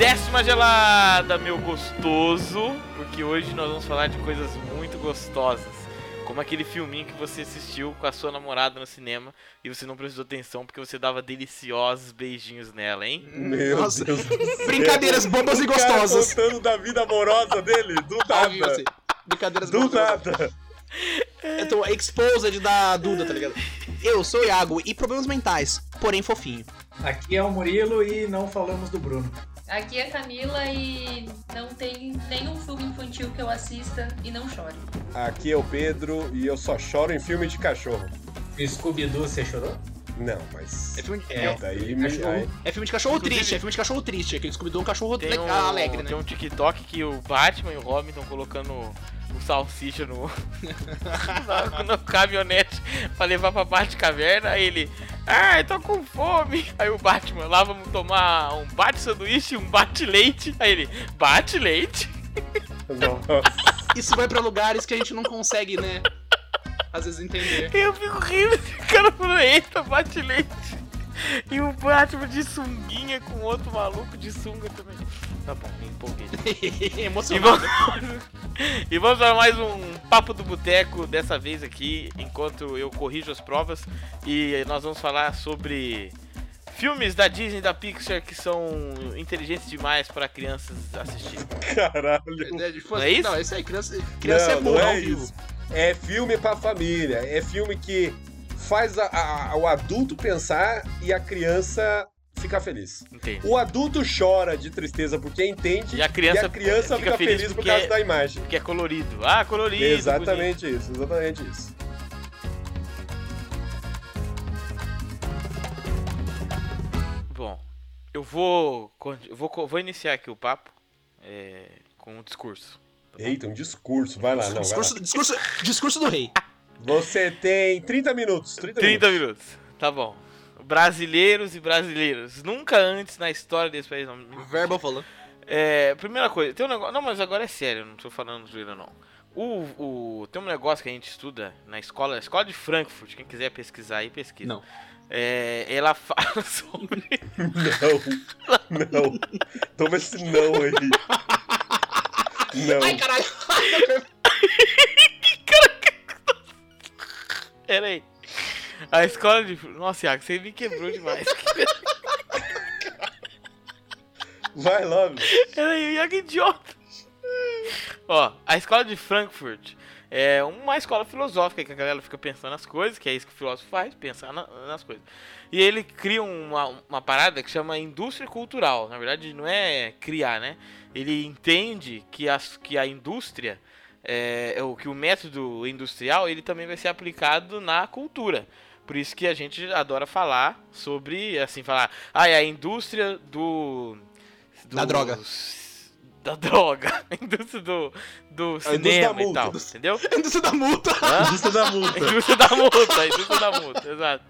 Décima gelada, meu gostoso, porque hoje nós vamos falar de coisas muito gostosas. Como aquele filminho que você assistiu com a sua namorada no cinema e você não prestou atenção porque você dava deliciosos beijinhos nela, hein? Meu Nossa. Deus. do céu. Brincadeiras bobas e O cara gostosas. contando da vida amorosa dele, do nada. assim. Brincadeiras Do gostosas. nada. Eu tô exposed da Duda, tá ligado? Eu sou o Iago e problemas mentais, porém fofinho. Aqui é o Murilo e não falamos do Bruno. Aqui é Camila e não tem nenhum filme infantil que eu assista e não chore. Aqui é o Pedro e eu só choro em filme de cachorro. Scooby-Doo, você chorou? Não, mas. É filme, É. é, Daí me. Cachorro. é filme de cachorro Inclusive- triste, é filme de cachorro triste. Aquele Scooby-Doo é um cachorro Tem legal, um, alegre, né? tem um TikTok que o Batman e o Robin estão colocando o salsicha no, na, no caminhonete pra levar pra Batcaverna. Aí ele, ai, tô com fome. Aí o Batman, lá vamos tomar um bate sanduíche e um bate leite. Aí ele, bate leite? Nossa. Isso vai pra lugares que a gente não consegue, né? Às vezes entender. Eu fico rindo, o cara falou, eita, bate leite. E o Batman de sunguinha com outro maluco de sunga também. Tá bom, me empolguei. E Emocionado. vamos, e vamos para mais um Papo do Boteco, dessa vez aqui, enquanto eu corrijo as provas. E nós vamos falar sobre filmes da Disney e da Pixar que são inteligentes demais para crianças assistirem. Caralho. É, tipo, Não é isso? Não, é isso aí. Criança, criança é não, burra é vivo. isso. É filme pra família. É filme que faz a- a- o adulto pensar e a criança ficar feliz. Entende? O adulto chora de tristeza porque entende E a criança criança fica fica, feliz feliz, por porque- causa da imagem. Porque é colorido. Ah, colorido. bonito. Exatamente isso, exatamente isso. Bom, eu vou, eu vou, vou iniciar aqui o papo é, com um discurso. Eita, um discurso. Vai lá, não, vai lá. discurso, discurso, discurso do rei. Você tem 30 minutos. 30, 30 minutos. minutos. Tá bom. Brasileiros e brasileiras. Nunca antes na história desse país. Não, Verbo falou. É, primeira coisa, tem um negócio. Não, mas agora é sério, não tô falando zoeira não. O, o, tem um negócio que a gente estuda na escola, escola de Frankfurt, quem quiser pesquisar aí, pesquisa. Não. É, ela fala sobre. Não, não. Toma esse não aí. Não. Ai, caralho. Pera aí. A escola de. Nossa, Iago, você me quebrou demais. Vai logo. Pera aí, o Iago é idiota. Ó, a escola de Frankfurt é uma escola filosófica que a galera fica pensando nas coisas, que é isso que o filósofo faz, pensar na- nas coisas. E ele cria uma, uma parada que chama indústria cultural. Na verdade, não é criar, né? Ele entende que, as, que a indústria, é, é o que o método industrial, ele também vai ser aplicado na cultura. Por isso que a gente adora falar sobre, assim, falar, ah, é a indústria do... Da droga. Da droga. A indústria do, do indústria cinema da e multa. tal, entendeu? Indústria da multa. Hã? Indústria da A multa. indústria da multa, a indústria da multa, exato.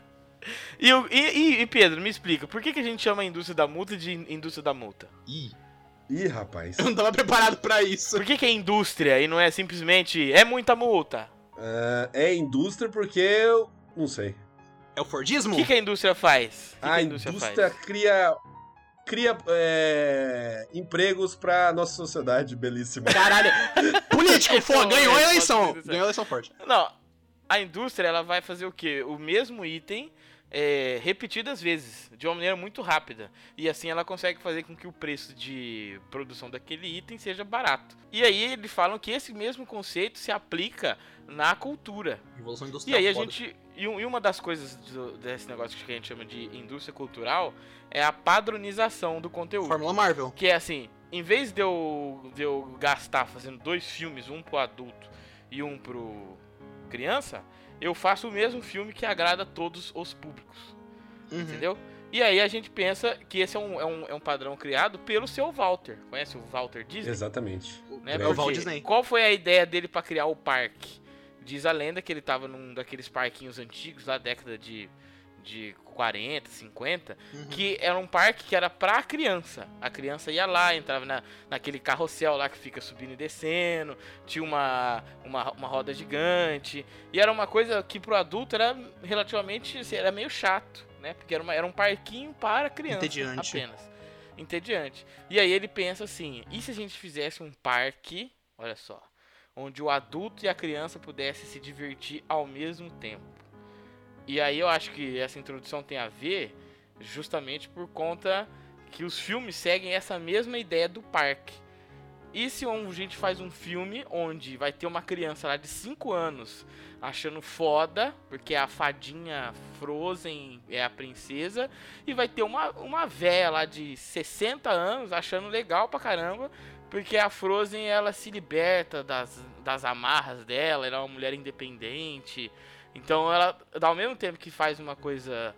E, e, e- Pedro, me explica, por que, que a gente chama a indústria da multa de in- indústria da multa? Ih, Ih, rapaz. eu não tava preparado pra isso. Por que, que é indústria e não é simplesmente é muita multa? Ah, é indústria porque eu não sei. É o Fordismo? O que, que a indústria faz? Que, que A indústria, cria cria é, empregos pra nossa sociedade belíssima. Caralho. Político, Não, ganhou a é, eleição. pode ser. Ganhou a eleição forte. Não, a indústria ela vai fazer o quê? O mesmo item é, repetidas vezes, de uma maneira muito rápida. E assim ela consegue fazer com que o preço de produção daquele item seja barato. E aí eles falam que esse mesmo conceito se aplica na cultura. Revolução E industrial. aí a foda. gente. E uma das coisas do- desse negócio que a gente chama de indústria cultural é a padronização do conteúdo. Fórmula Marvel. Que é assim, em vez de eu, de eu gastar fazendo dois filmes, um pro adulto e um pro criança, eu faço o mesmo filme que agrada todos os públicos. Uhum. Entendeu? E aí a gente pensa que esse é um, é um, é um padrão criado pelo seu Walter. Conhece o Walter Disney? Exatamente. né? É o. Walt Disney. Qual foi a ideia dele pra criar o parque? Diz a lenda que ele tava num daqueles parquinhos antigos, lá década de, de 40, 50, Uhum. que era um parque que era pra criança. A criança ia lá, entrava na, naquele carrossel lá que fica subindo e descendo, tinha uma, uma, uma roda gigante, e era uma coisa que pro adulto era relativamente, assim, era meio chato, né? Porque era, uma, era um parquinho para criança Entediante. apenas. entediante. E aí ele pensa assim: e se a gente fizesse um parque, olha só, onde o adulto e a criança pudessem se divertir ao mesmo tempo? E aí eu acho que essa introdução tem a ver justamente por conta que os filmes seguem essa mesma ideia do parque. E se a gente faz um filme onde vai ter uma criança lá de 5 anos achando foda, porque a fadinha Frozen é a princesa, e vai ter uma, uma véia lá de 60 anos achando legal pra caramba, porque a Frozen ela se liberta das, das amarras dela, ela é uma mulher independente. Então ela, ao mesmo tempo que faz uma coisa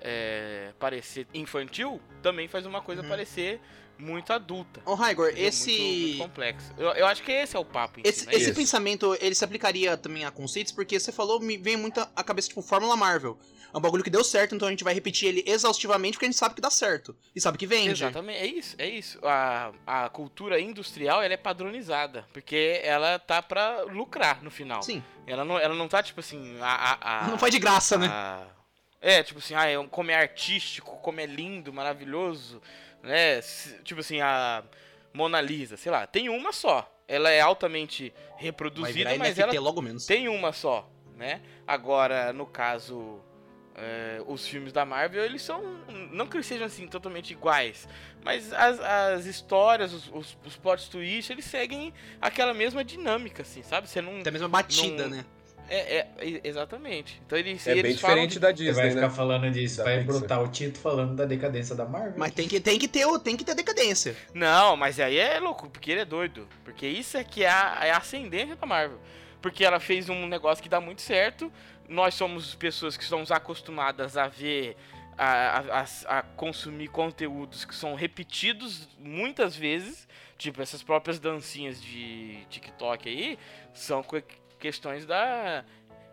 é, parecer infantil, também faz uma coisa Uhum. parecer muito adulta. Ô, Raigor, entendeu? esse. Muito, muito complexo. Eu, eu acho que esse é o papo em Esse, si, né? esse pensamento, ele se aplicaria também a conceitos, porque você falou, me vem muito a cabeça, tipo, Fórmula Marvel. É um bagulho que deu certo, então a gente vai repetir ele exaustivamente, porque a gente sabe que dá certo. E sabe que vende. Exatamente, é isso, é isso. A, a cultura industrial, ela é padronizada, porque ela tá pra lucrar no final. Sim. Ela não, ela não tá, tipo assim, a... a, a Não faz de graça, né? a- É, tipo assim, ah, é um, como é artístico, como é lindo, maravilhoso, né? Tipo assim, a Mona Lisa, sei lá, tem uma só. Ela é altamente reproduzida, mas NFT ela logo menos. tem uma só, né? Agora, no caso, é, os filmes da Marvel, eles são. Não que eles sejam assim totalmente iguais, mas as, as histórias, os, os, os plot twists, eles seguem aquela mesma dinâmica, assim, sabe? Você não. Tem a mesma batida, Não- né? É, é- exatamente. Então eles. É eles bem falam diferente da Você Disney, vai ficar né? falando disso, Da vai Pixar. brotar o Tito falando da decadência da Marvel. Mas tem que, tem que ter o- tem que ter decadência. Não, mas aí é louco, porque ele é doido. Porque isso é que é a, é a ascendência da Marvel. Porque ela fez um negócio que dá muito certo. Nós somos pessoas que estamos acostumadas a ver. A, a- a- consumir conteúdos que são repetidos muitas vezes. Tipo, essas próprias dancinhas de TikTok aí são que- questões da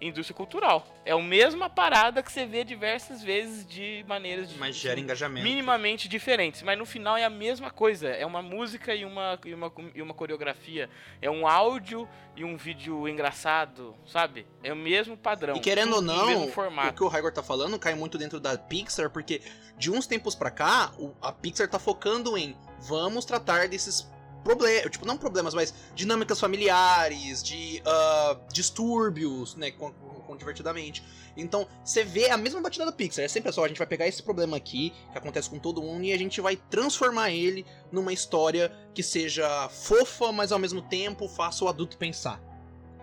indústria cultural. É a mesma parada que você vê diversas vezes de maneiras de Mas gera engajamento. minimamente diferentes, mas no final é a mesma coisa. É uma música e uma, e uma, e uma coreografia. É um áudio e um vídeo engraçado, sabe? É o mesmo padrão. E querendo ou não, o formato. que o Raigor tá falando cai muito dentro da Pixar, porque de uns tempos pra cá, o- a Pixar tá focando em vamos tratar desses problemas, tipo, não problemas, mas dinâmicas familiares, de ah, distúrbios, né, com, com divertidamente. Então, você vê a mesma batida da Pixar, é sempre só, a gente vai pegar esse problema aqui, que acontece com todo mundo, e a gente vai transformar ele numa história que seja fofa, mas ao mesmo tempo faça o adulto pensar.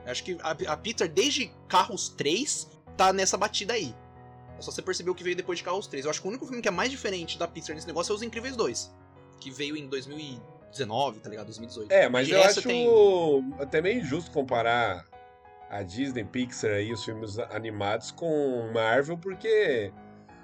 Acho que a, a Pixar, desde Carros 3, tá nessa batida aí. É só você perceber o que veio depois de Carros 3. Eu acho que o único filme que é mais diferente da Pixar nesse negócio é Os Incríveis 2. Que veio em 2019, tá ligado? 2018. É, mas eu acho tem- até meio injusto comparar a Disney, Pixar aí, os filmes animados com Marvel, porque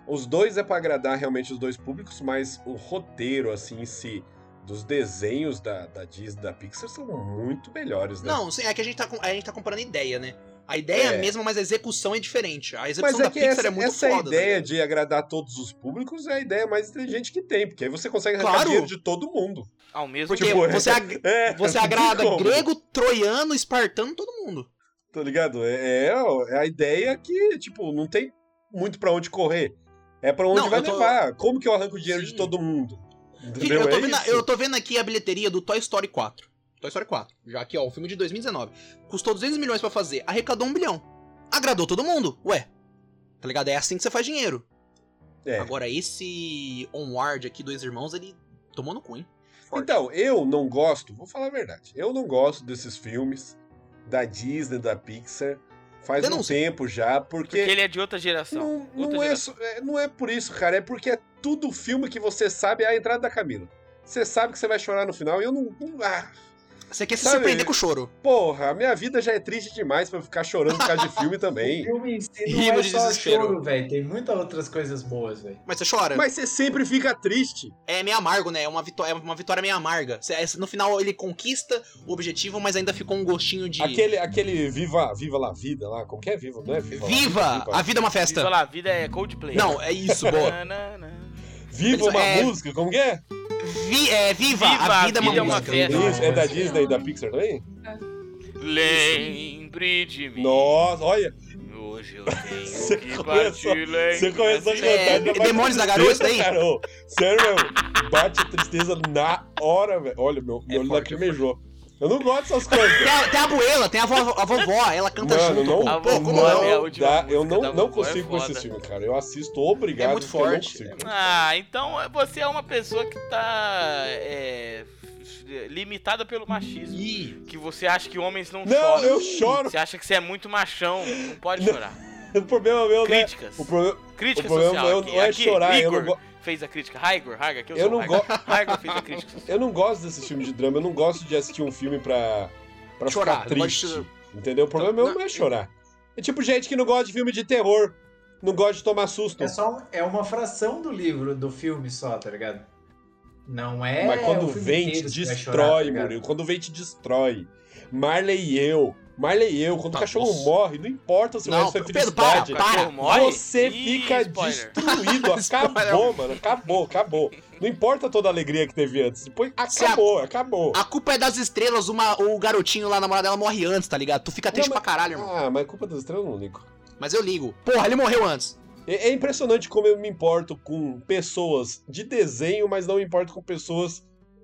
os dois é pra agradar realmente os dois públicos, mas o roteiro, assim, em si, dos desenhos da, da Disney e da Pixar são muito melhores, né? Não, sim, é que a gente, tá, a gente tá comparando ideia, né? A ideia é a É. mesma, mas a execução é diferente. A Mas execução é da que Pixar essa, é muito essa foda. tá ideia de agradar todos os públicos é a ideia mais inteligente que tem, porque aí você consegue arrancar Claro. dinheiro de todo mundo. Ao mesmo Porque Tipo, você, ag- É, você agrada como. grego, troiano, espartano, todo mundo. Tá ligado? É, é é a ideia que, tipo, não tem muito pra onde correr. É pra onde Não, vai tô- levar. Como que eu arranco dinheiro Sim. de todo mundo? Entendeu? eu, tô É vendo, eu tô vendo aqui a bilheteria do Toy Story 4. Toy Story 4. Já aqui, ó, o filme de 2019. Custou 200 milhões pra fazer, arrecadou um bilhão. Agradou todo mundo. Ué, tá ligado? É assim que você faz dinheiro. É. Agora, esse Onward aqui, Dois Irmãos, ele tomou no cu, hein? Forte. Então, eu não gosto, vou falar a verdade, eu não gosto desses filmes da Disney, da Pixar, faz Denúncia. um tempo já, porque, Porque ele é de outra geração. não, outra não, é, geração. é- não é por isso, cara, é porque é tudo filme que você sabe é a entrada da Camila. Você sabe que você vai chorar no final e eu não. não- ah, Você quer se Sabe- surpreender com o choro. porra, a minha vida já é triste demais pra eu ficar chorando por causa de filme também. filme em si é de só desespero. choro, velho. Tem muitas outras coisas boas, velho. Mas você chora. Mas você sempre fica triste. É meio amargo, né? É uma, vitó é uma vitória meio amarga. É- No final ele conquista o objetivo, mas ainda ficou um gostinho de. Aquele, aquele Viva, Viva la Vida lá, que é Viva? Não é Viva? la Viva! A vida é uma festa. Viva lá, a vida é Coldplay. Não, é isso, boa. Viva uma É- música, como que é? Vi- é, viva, Viva, a vida é uma vida é uma música. festa. Isso, é da Disney e da Pixar também? Lembre de mim. Nossa, olha, Hoje eu tenho Você que começou- Você começou a cantar. É, Demônios da Garoa, isso daí? Sério, meu. Bate tristeza na hora, velho. Olha, meu, meu olho forte, é lacrimejou. Eu não gosto dessas coisas. Tem a, tem a abuela, tem a, vovó, a vovó, ela canta Mano, junto. não, A pô, como não? é não dá, eu não, não é consigo com esse filme, cara. Eu assisto obrigado, É muito eu não forte. Ah, então você é uma pessoa que tá é, limitada pelo machismo. Ih, Que você acha que homens não, Não, choram. eu choro. Você acha que você é muito machão, não pode Não. chorar. O problema meu, né? Críticas. O problema, Crítica o problema social meu aqui. não é aqui, chorar, eu Igor não go- fez a crítica. Raigor, Raigor, aqui eu, Eu sou não Raigor. go- Raigor fez a crítica eu não gosto desses filmes de drama. Eu não gosto de assistir um filme pra, pra Chorar, ficar gosto triste. de- Entendeu? O problema meu não é chorar. É tipo gente que não gosta de filme de terror. Não gosta de tomar susto. É só é uma fração do livro, do filme só, tá ligado? Não é. Mas quando vem te que vai chorar, destrói, tá? Murilo. Quando vem te destrói. Marley e eu. Marley e eu. Quando Tá, o cachorro nossa. morre, não importa se Não, vai ser Pedro, felicidade. para, para. Morre? Você Ih, fica spoiler. destruído. Acabou, mano. Acabou, acabou. Não importa toda a alegria que teve antes. Depois Se a- acabou, acabou. a culpa é das estrelas, uma, o garotinho lá, a namorada dela, morre antes, tá ligado? Tu fica triste Não, pra caralho, irmão. Ah, mas culpa das estrelas eu não ligo. Mas eu ligo. Porra, ele morreu antes. É, é impressionante como eu me importo com pessoas de desenho, mas não me importo com pessoas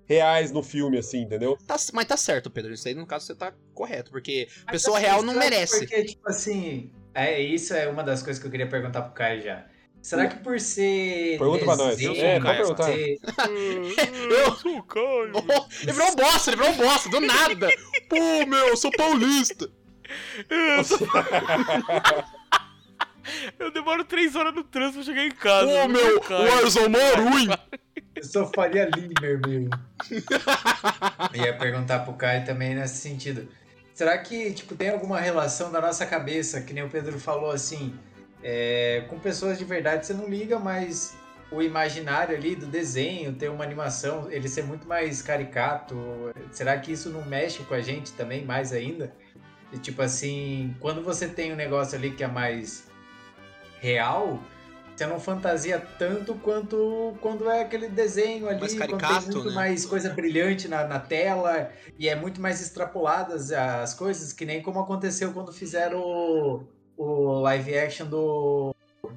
reais no filme, assim, entendeu? Tá- mas tá certo, Pedro. Isso aí, no caso, você tá correto. Porque Mas pessoa assim, real não que merece. Porque, tipo assim, é, isso é uma das coisas que eu queria perguntar pro Caio já. Será que por ser. Pergunta pra nós. desenho, É, pode perguntar. ser- Eu sou o Caio. ele virou um bosta, ele virou um bosta, do nada. Pô, meu, eu sou paulista. Eu demoro três horas no trânsito pra chegar em casa. Pô, meu, o Arzão mó ruim. Eu sou Faria Limer, meu. Eu ia perguntar pro Caio também nesse sentido. Será que, tipo, tem alguma relação da nossa cabeça, que nem o Pedro falou assim, é, com pessoas de verdade você não liga, mas o imaginário ali do desenho, ter uma animação, ele ser muito mais caricato, será que isso não mexe com a gente também mais ainda? E, tipo assim, quando você tem um negócio ali que é mais real, você não fantasia tanto quanto quando é aquele desenho ali, Mais quando caricato, tem muito né? mais coisa brilhante na, na tela e é muito mais extrapoladas as coisas, que nem como aconteceu quando fizeram o, o live action do,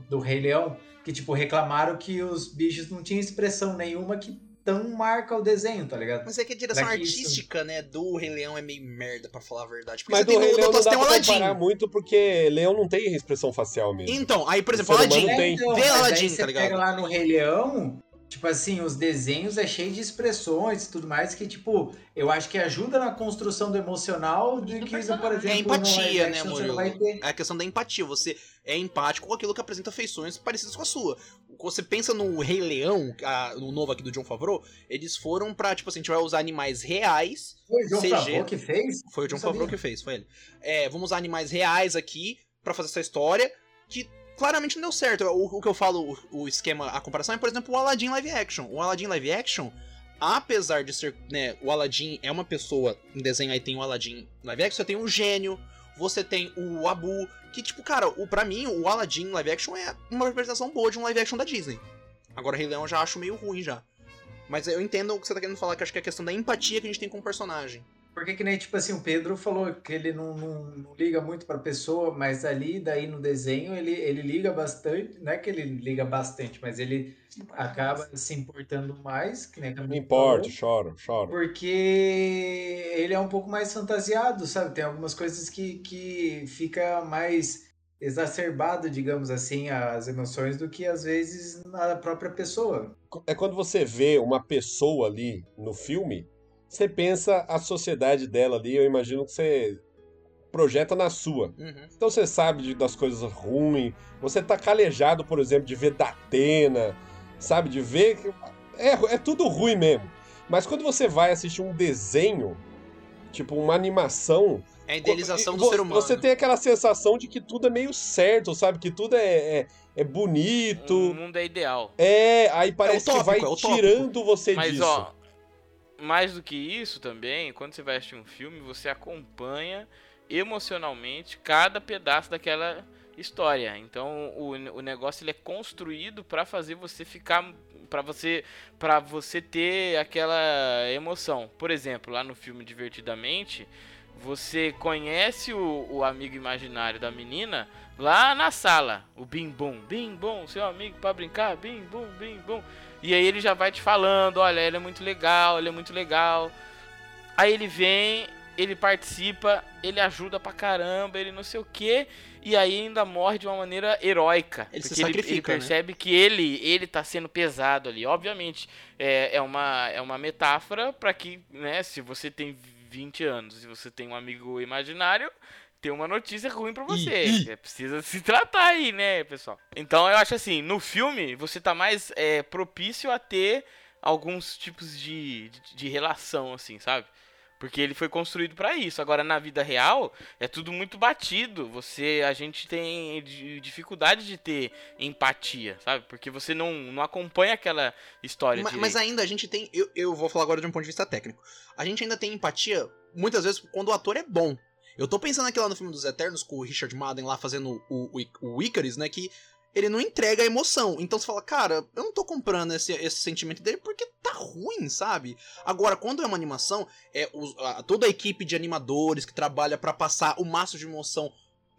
do Rei Leão, que tipo reclamaram que os bichos não tinham expressão nenhuma que tão marca o desenho, tá ligado? Mas é que a direção que isso- artística, né, do Rei Leão é meio merda, pra falar a verdade. Porque Mas você do tem Rei Leão não dá pra Aladdin. comparar muito, porque Leão não tem expressão facial mesmo. Então, aí, por exemplo, Aladdin. tem. Vê Aladdin, você tá ligado? pega lá no Rei Leão, tipo assim, os desenhos é cheio de expressões e tudo mais que, tipo, eu acho que ajuda na construção do emocional de Do que, personagem. por exemplo, É empatia, né, Murilo? não vai ter. É a questão da empatia. Você é empático com aquilo que apresenta feições parecidas com a sua. Você pensa no Rei Leão, a- no novo aqui do John Favreau, eles foram pra, tipo assim, a gente vai usar animais reais. Foi o João CG. Favreau que fez? Foi o John. Favreau que fez, foi ele. É, vamos usar animais reais aqui pra fazer essa história que claramente não deu certo. O, o que eu falo, o, o esquema, a comparação é, por exemplo, o Aladdin live action. O Aladdin live action, apesar de ser, né, o Aladdin é uma pessoa, em desenho aí tem o Aladdin live action, você tem o gênio, você tem o Abu, que tipo, cara, o, pra mim, o Aladdin live action é uma representação boa de um live action da Disney. Agora, Rei Leão eu já acho meio ruim já. Mas eu entendo o que você tá querendo falar, que acho que é a questão da empatia que a gente tem com o personagem. Porque que nem, tipo assim, o Pedro falou que ele não, não, não liga muito pra pessoa, mas ali, daí no desenho, ele, ele liga bastante. Não é que ele liga bastante, mas ele acaba se importando mais, que nem a Não importa, choro, choro. Porque ele é um pouco mais fantasiado, sabe? Tem algumas coisas que, que fica mais exacerbado, digamos assim, as emoções do que às vezes na própria pessoa. É quando você vê uma pessoa ali no filme, você pensa a sociedade dela ali, eu imagino que você projeta na sua. Uhum. Então você sabe de- das coisas ruins, você tá calejado, por exemplo, de ver Datena, sabe? De ver. É, é tudo ruim mesmo. Mas quando você vai assistir um desenho, tipo uma animação. É a idealização do vo- ser humano. Você tem aquela sensação de que tudo é meio certo, sabe? Que tudo é, é, é bonito. O mundo é ideal. É, aí parece utópico, que vai é tirando você Mas, disso. ó, mais do que isso também, quando você vai assistir um filme, você acompanha emocionalmente cada pedaço daquela história. Então, o, o negócio ele é construído pra fazer você ficar para você para você ter aquela emoção. Por exemplo, lá no filme Divertidamente, você conhece o, o amigo imaginário da menina lá na sala, o Bim Bum, Bim Bum, seu amigo para brincar, Bim Bum, Bim Bum. E aí ele já vai te falando, olha, ele é muito legal, ele é muito legal. Aí ele vem, ele participa, ele ajuda pra caramba, ele não sei o que, e aí ainda morre de uma maneira heróica. Ele se porque ele, ele sacrifica, né? percebe que ele, ele tá sendo pesado ali. Obviamente, é, é, uma, é uma metáfora pra que, né, se você tem 20 anos e você tem um amigo imaginário, tem uma notícia ruim pra você. Ih. É, precisa se tratar aí, né, pessoal? Então eu acho assim, no filme você tá mais é, propício a ter alguns tipos de, de, de relação, assim, sabe? Porque ele foi construído pra isso. Agora na vida real é tudo muito batido. Você, a gente tem di- dificuldade de ter empatia, sabe? Porque você não, não acompanha aquela história Ma- direito. Mas ainda a gente tem. Eu, eu vou falar agora de um ponto de vista técnico. A gente ainda tem empatia, muitas vezes, quando o ator é bom. Eu tô pensando aqui lá no filme dos Eternos, com o Richard Madden lá fazendo o, o, o Icarus, né? Que ele não entrega a emoção. Então você fala, cara, eu não tô comprando esse, esse sentimento dele porque tá ruim, sabe? Agora, quando é uma animação, é os- a- toda a equipe de animadores que trabalha pra passar o máximo de emoção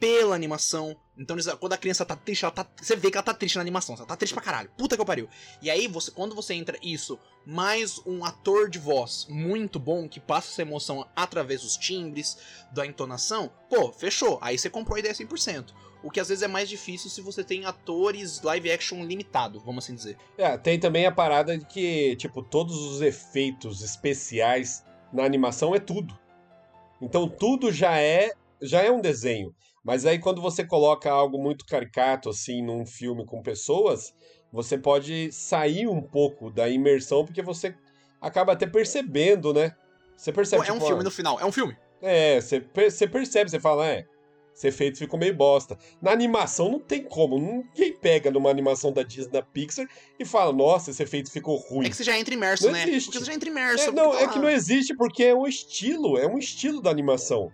pela animação. Então, quando a criança tá triste, ela tá, você vê que ela tá triste na animação. Ela tá triste pra caralho. Puta que eu pariu. E aí, você, quando você entra isso, mais um ator de voz muito bom que passa essa emoção através dos timbres, da entonação, pô, fechou. Aí você comprou a ideia 100%. O que às vezes é mais difícil se você tem atores live action limitado, vamos assim dizer. É, tem também a parada de que, tipo, todos os efeitos especiais na animação é tudo. Então tudo já é já é um desenho. Mas aí quando você coloca algo muito caricato assim num filme com pessoas, você pode sair um pouco da imersão porque você acaba até percebendo, né? Você percebe Pô, é um tipo, filme ó, no final, é um filme. É, você, você percebe, você fala, é, esse efeito ficou meio bosta. Na animação não tem como, ninguém pega numa animação da Disney, da Pixar e fala, nossa, esse efeito ficou ruim. É que você já entra imerso, Não né? existe. Porque você já entra imerso. É, não, é tá que lá. não existe porque é um estilo, é um estilo da animação.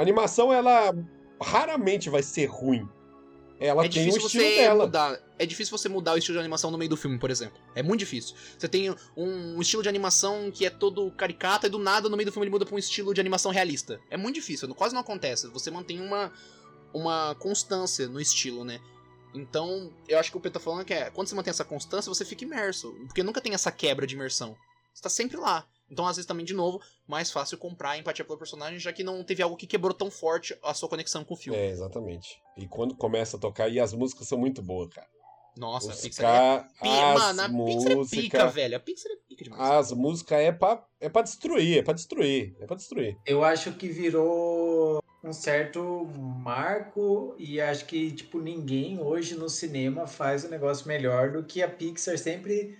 A animação, ela raramente vai ser ruim. Ela É tem o difícil estilo você dela. mudar. É difícil você mudar o estilo de animação no meio do filme, por exemplo. É muito difícil. Você tem um, um estilo de animação que é todo caricato e do nada no meio do filme ele muda pra um estilo de animação realista. É muito difícil, quase não acontece. Você mantém uma, uma constância no estilo, né? Então, eu acho que o Pedro tá falando que é, quando você mantém essa constância, você fica imerso. Porque nunca tem essa quebra de imersão. Você tá sempre lá. Então, às vezes, também, de novo, mais fácil comprar a empatia pelo personagem, já que não teve algo que quebrou tão forte a sua conexão com o filme. É, exatamente. E quando começa a tocar, e as músicas são muito boas, cara. Nossa, a Os Pixar é ca... Pi- as Mano, a Pixar é música- pica, velho. A Pixar é pica demais. As músicas é pra, é pra destruir, é pra destruir, é pra destruir. Eu acho que virou um certo marco e acho que, tipo, ninguém hoje no cinema faz um negócio melhor do que a Pixar sempre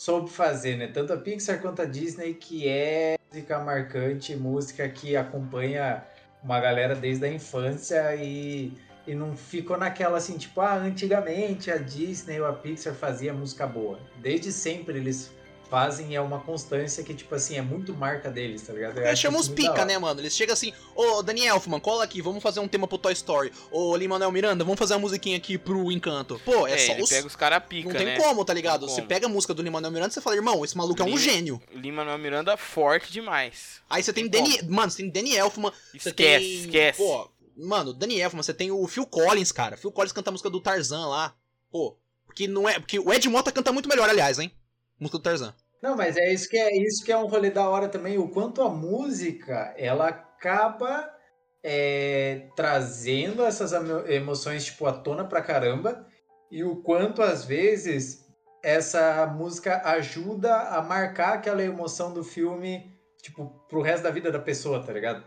soube fazer, né? Tanto a Pixar quanto a Disney, que é música marcante, música que acompanha uma galera desde a infância e, e não ficou naquela assim, tipo, ah, antigamente a Disney ou a Pixar fazia música boa. Desde sempre eles fazem, é uma constância que, tipo assim, é muito marca deles, tá ligado? Eu chamam isso os pica, né, mano? Eles chegam assim, ô Daniel Elfman, cola aqui, vamos fazer um tema pro Toy Story. Ô Lin-Manuel Miranda, vamos fazer uma musiquinha aqui pro Encanto. Pô, é, É, só ele os... pega os caras pica, Não tem né? como, tá ligado? Você pega a música do Lin-Manuel Miranda e você fala, irmão, esse maluco é um Lin- gênio. Lin-Manuel Miranda forte demais. Aí você tem Tem Danny... Mano, você tem Danny Elfman, Esquece, tem... esquece. Pô, mano, Danny Elfman, você tem o Phil Collins, cara. Phil Collins canta a música do Tarzan lá. Pô, porque não é... Porque o Ed Mota canta muito melhor, aliás, hein? Música do Tarzan. Não, mas é isso que é isso que é um rolê da hora também, o quanto a música ela acaba é, trazendo essas emo- emoções tipo à tona pra caramba e o quanto às vezes essa música ajuda a marcar aquela emoção do filme tipo pro resto da vida da pessoa, tá ligado?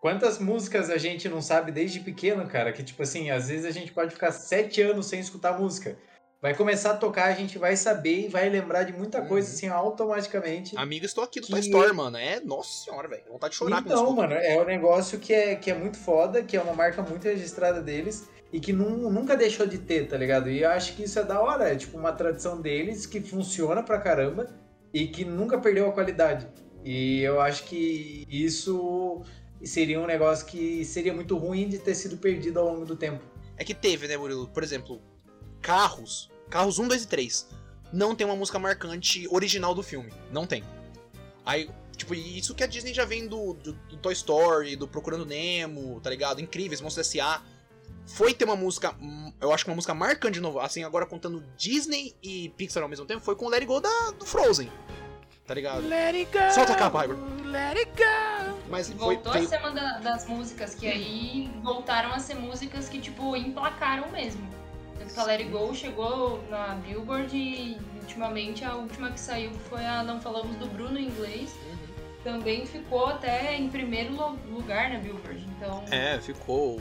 Quantas músicas a gente não sabe desde pequeno, cara, que tipo assim, às vezes a gente pode ficar sete anos sem escutar música. Vai começar a tocar, a gente vai saber e vai lembrar de muita coisa Uhum. assim automaticamente. Amigo, estou aqui do Que- Toy Story, mano. É, nossa senhora, velho. Vontade de chorar Então, mano, é um negócio que é, que é muito foda, que é uma marca muito registrada deles e que nu- nunca deixou de ter, tá ligado? E eu acho que isso é da hora, é tipo uma tradição deles que funciona pra caramba e que nunca perdeu a qualidade. E eu acho que isso seria um negócio que seria muito ruim de ter sido perdido ao longo do tempo. É que teve, né, Murilo? Por exemplo, Carros. Carros 1, 2 e 3. Não tem uma música marcante original do filme. Não tem. Aí, Tipo, e isso que a Disney já vem do, do, do Toy Story, do Procurando Nemo, tá ligado? Incríveis, Monstros S.A. Foi ter uma música, hum, eu acho que uma música marcante de novo, assim, agora contando Disney e Pixar ao mesmo tempo, foi com o Let It Go da, do Frozen. Tá ligado? Let it go. Solta a capa, Igor. Let it go. Mas foi, Voltou veio- a ser uma da- das músicas que aí voltaram a ser músicas que, tipo, emplacaram mesmo. Tanto que a Let It Go chegou na Billboard e ultimamente a última que saiu foi a Não Falamos do Bruno em inglês. Também ficou até em primeiro lu- lugar na Billboard. Então, É, ficou.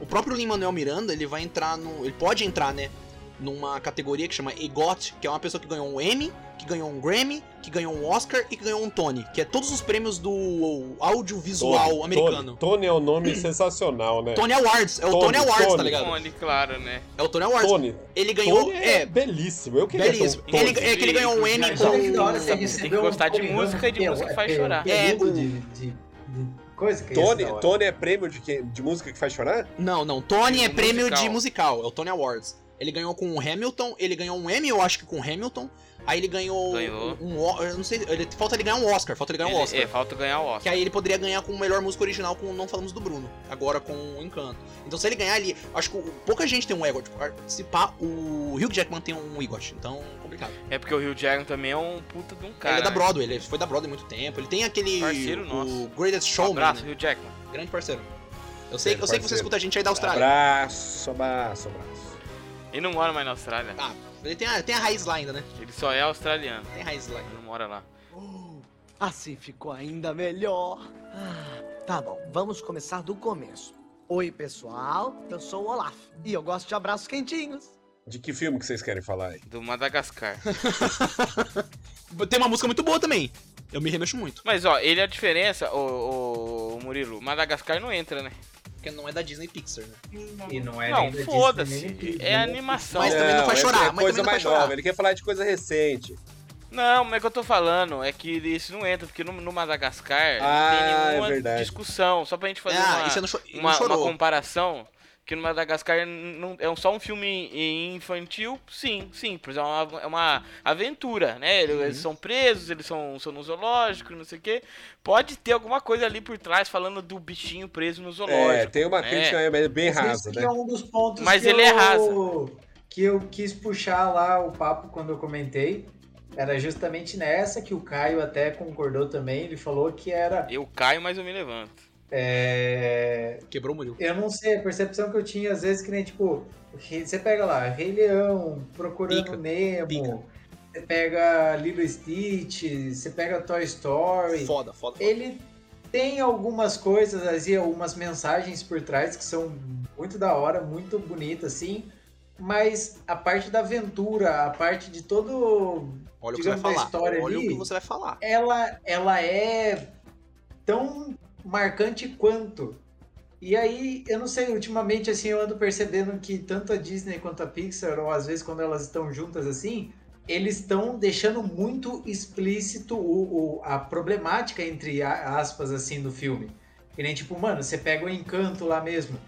O, próprio Lin-Manuel Miranda, ele vai entrar no... Ele pode entrar, né? Numa categoria que chama EGOT, que é uma pessoa que ganhou um Emmy, que ganhou um Grammy, que ganhou um Oscar e que ganhou um Tony. Que é todos os prêmios do audiovisual Tony, americano. Tony, Tony é um nome sensacional, né? Tony Awards, é o Tony, Tony, Awards, tá Tony. ligado? Tony, claro, né? É o Tony Awards. Tony. Ele ganhou. Tony é, é, belíssimo. Eu queria belíssimo. um Tony. Ele, é que ele ganhou um que hora com. tem que gostar de música e de música que é, faz é, chorar. É, o- de, de, de coisa que é Tony, hora. Tony é prêmio de, que, de música que faz chorar? Não, não. Tony é Um prêmio musical. de musical, é o Tony Awards. Ele ganhou com o Hamilton, ele ganhou um Emmy, eu acho que com o Hamilton. Aí ele ganhou, Ganhou. um, um- eu não sei, ele, falta ele ganhar um Oscar, falta ele ganhar um Ele- Oscar. É, falta ganhar o Que Oscar. aí ele poderia ganhar com o melhor música original com Não Falamos do Bruno. Agora com o Encanto. Então se ele ganhar ali, acho que o- pouca gente tem um EGOT. Se pá, o Hugh Jackman tem um EGOT. Então, complicado. É porque o Rio Jackman também é um puta de um cara. ele é da né? Broadway, ele foi da Broadway há muito tempo. Ele tem aquele. Parceiro o nosso. Greatest Um Showman. abraço, Rio Jackman. Grande parceiro. Eu sei, Grande eu sei que você escuta a gente aí da Austrália. Abraço, abraço, abraço. Ele não mora mais na Austrália. Ah, ele tem a, tem a raiz lá ainda, né? Ele só é australiano. Tem raiz lá. Ele não mora lá. Uh, assim ficou ainda melhor. Ah, tá bom, vamos começar do começo. Oi, pessoal, eu sou o Olaf e eu gosto de abraços quentinhos. De que filme que vocês querem falar aí? Do Madagascar. Tem uma música muito boa também. Eu me remexo muito. Mas ó, ele é a diferença, o, o, Murilo. Madagascar não entra, né? Porque não é da Disney Pixar, né? E não é não, nem da foda-se. É animação. Mas também não faz é- chorar, É mas coisa mais chorar. nova. Ele quer falar de coisa recente. Não, mas é que eu tô falando é que isso não entra, porque no, no Madagascar Ah, não tem é nenhuma verdade. discussão. Só pra gente fazer ah, uma, não, uma, uma comparação, que no Madagascar não, é um- só um filme infantil, sim, sim, é uma, é uma aventura, né? Eles, Uhum. eles são presos, eles são, são no zoológico, não sei o quê. Pode ter alguma coisa ali por trás falando do bichinho preso no zoológico. É, tem uma né? crítica é bem rasa, né? é um dos pontos Mas que ele é eu- rasa. Que eu quis puxar lá o papo quando eu comentei. Era justamente nessa que o Caio até concordou também. Ele falou que era. Eu caio, mas eu me levanto. É, Quebrou o Murilo. Eu não sei, a percepção que eu tinha às vezes que nem tipo. Você pega lá, Rei Leão, Procurando Pica, Nemo. pica. Você pega Lilo Stitch, você pega Toy Story. Foda, foda. foda. Ele tem algumas coisas, assim, algumas mensagens por trás que são muito da hora, muito bonita, assim. Mas a parte da aventura, a parte de todo. Olha o que você vai falar. história Olha ali- o que você vai falar. Ela, ela é tão marcante quanto. E aí, eu não sei, ultimamente, assim, eu ando percebendo que tanto a Disney quanto a Pixar, ou às vezes quando elas estão juntas assim, eles estão deixando muito explícito o, o- a problemática, entre aspas, assim, do filme. Que nem tipo, mano, você pega o encanto lá mesmo.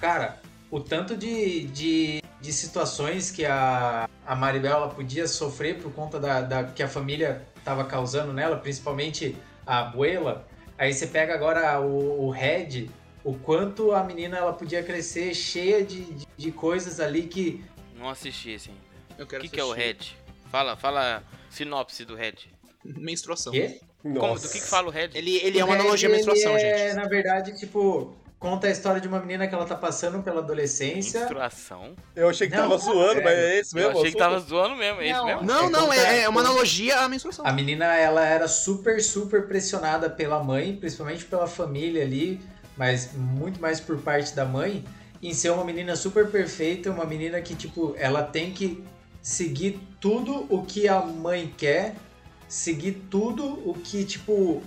Cara, o tanto de, de, de situações que a, a Maribel podia sofrer por conta da, da que a família estava causando nela, principalmente a abuela. Aí você pega agora o, o Red, o quanto a menina ela podia crescer cheia de, de, de coisas ali que Não assisti esse ainda. Eu O quero que, que é o. Red? Fala, fala sinopse do Red. Menstruação. Quê? Como, do que, que fala o Red? Ele, ele é O uma Red, analogia à menstruação, ele é, gente. Na verdade, tipo, conta a história de uma menina que ela tá passando pela adolescência. Menstruação? Eu achei que Não, tava zoando, é. mas é esse Eu mesmo. achei que tava zoando mesmo, é isso Não. mesmo? Não, É não, conta- é, é uma analogia à menstruação. A menina, ela era super, super pressionada pela mãe, principalmente pela família ali, mas muito mais por parte da mãe, em ser uma menina super perfeita, uma menina que, tipo, ela tem que seguir tudo o que a mãe quer, seguir tudo o que, tipo,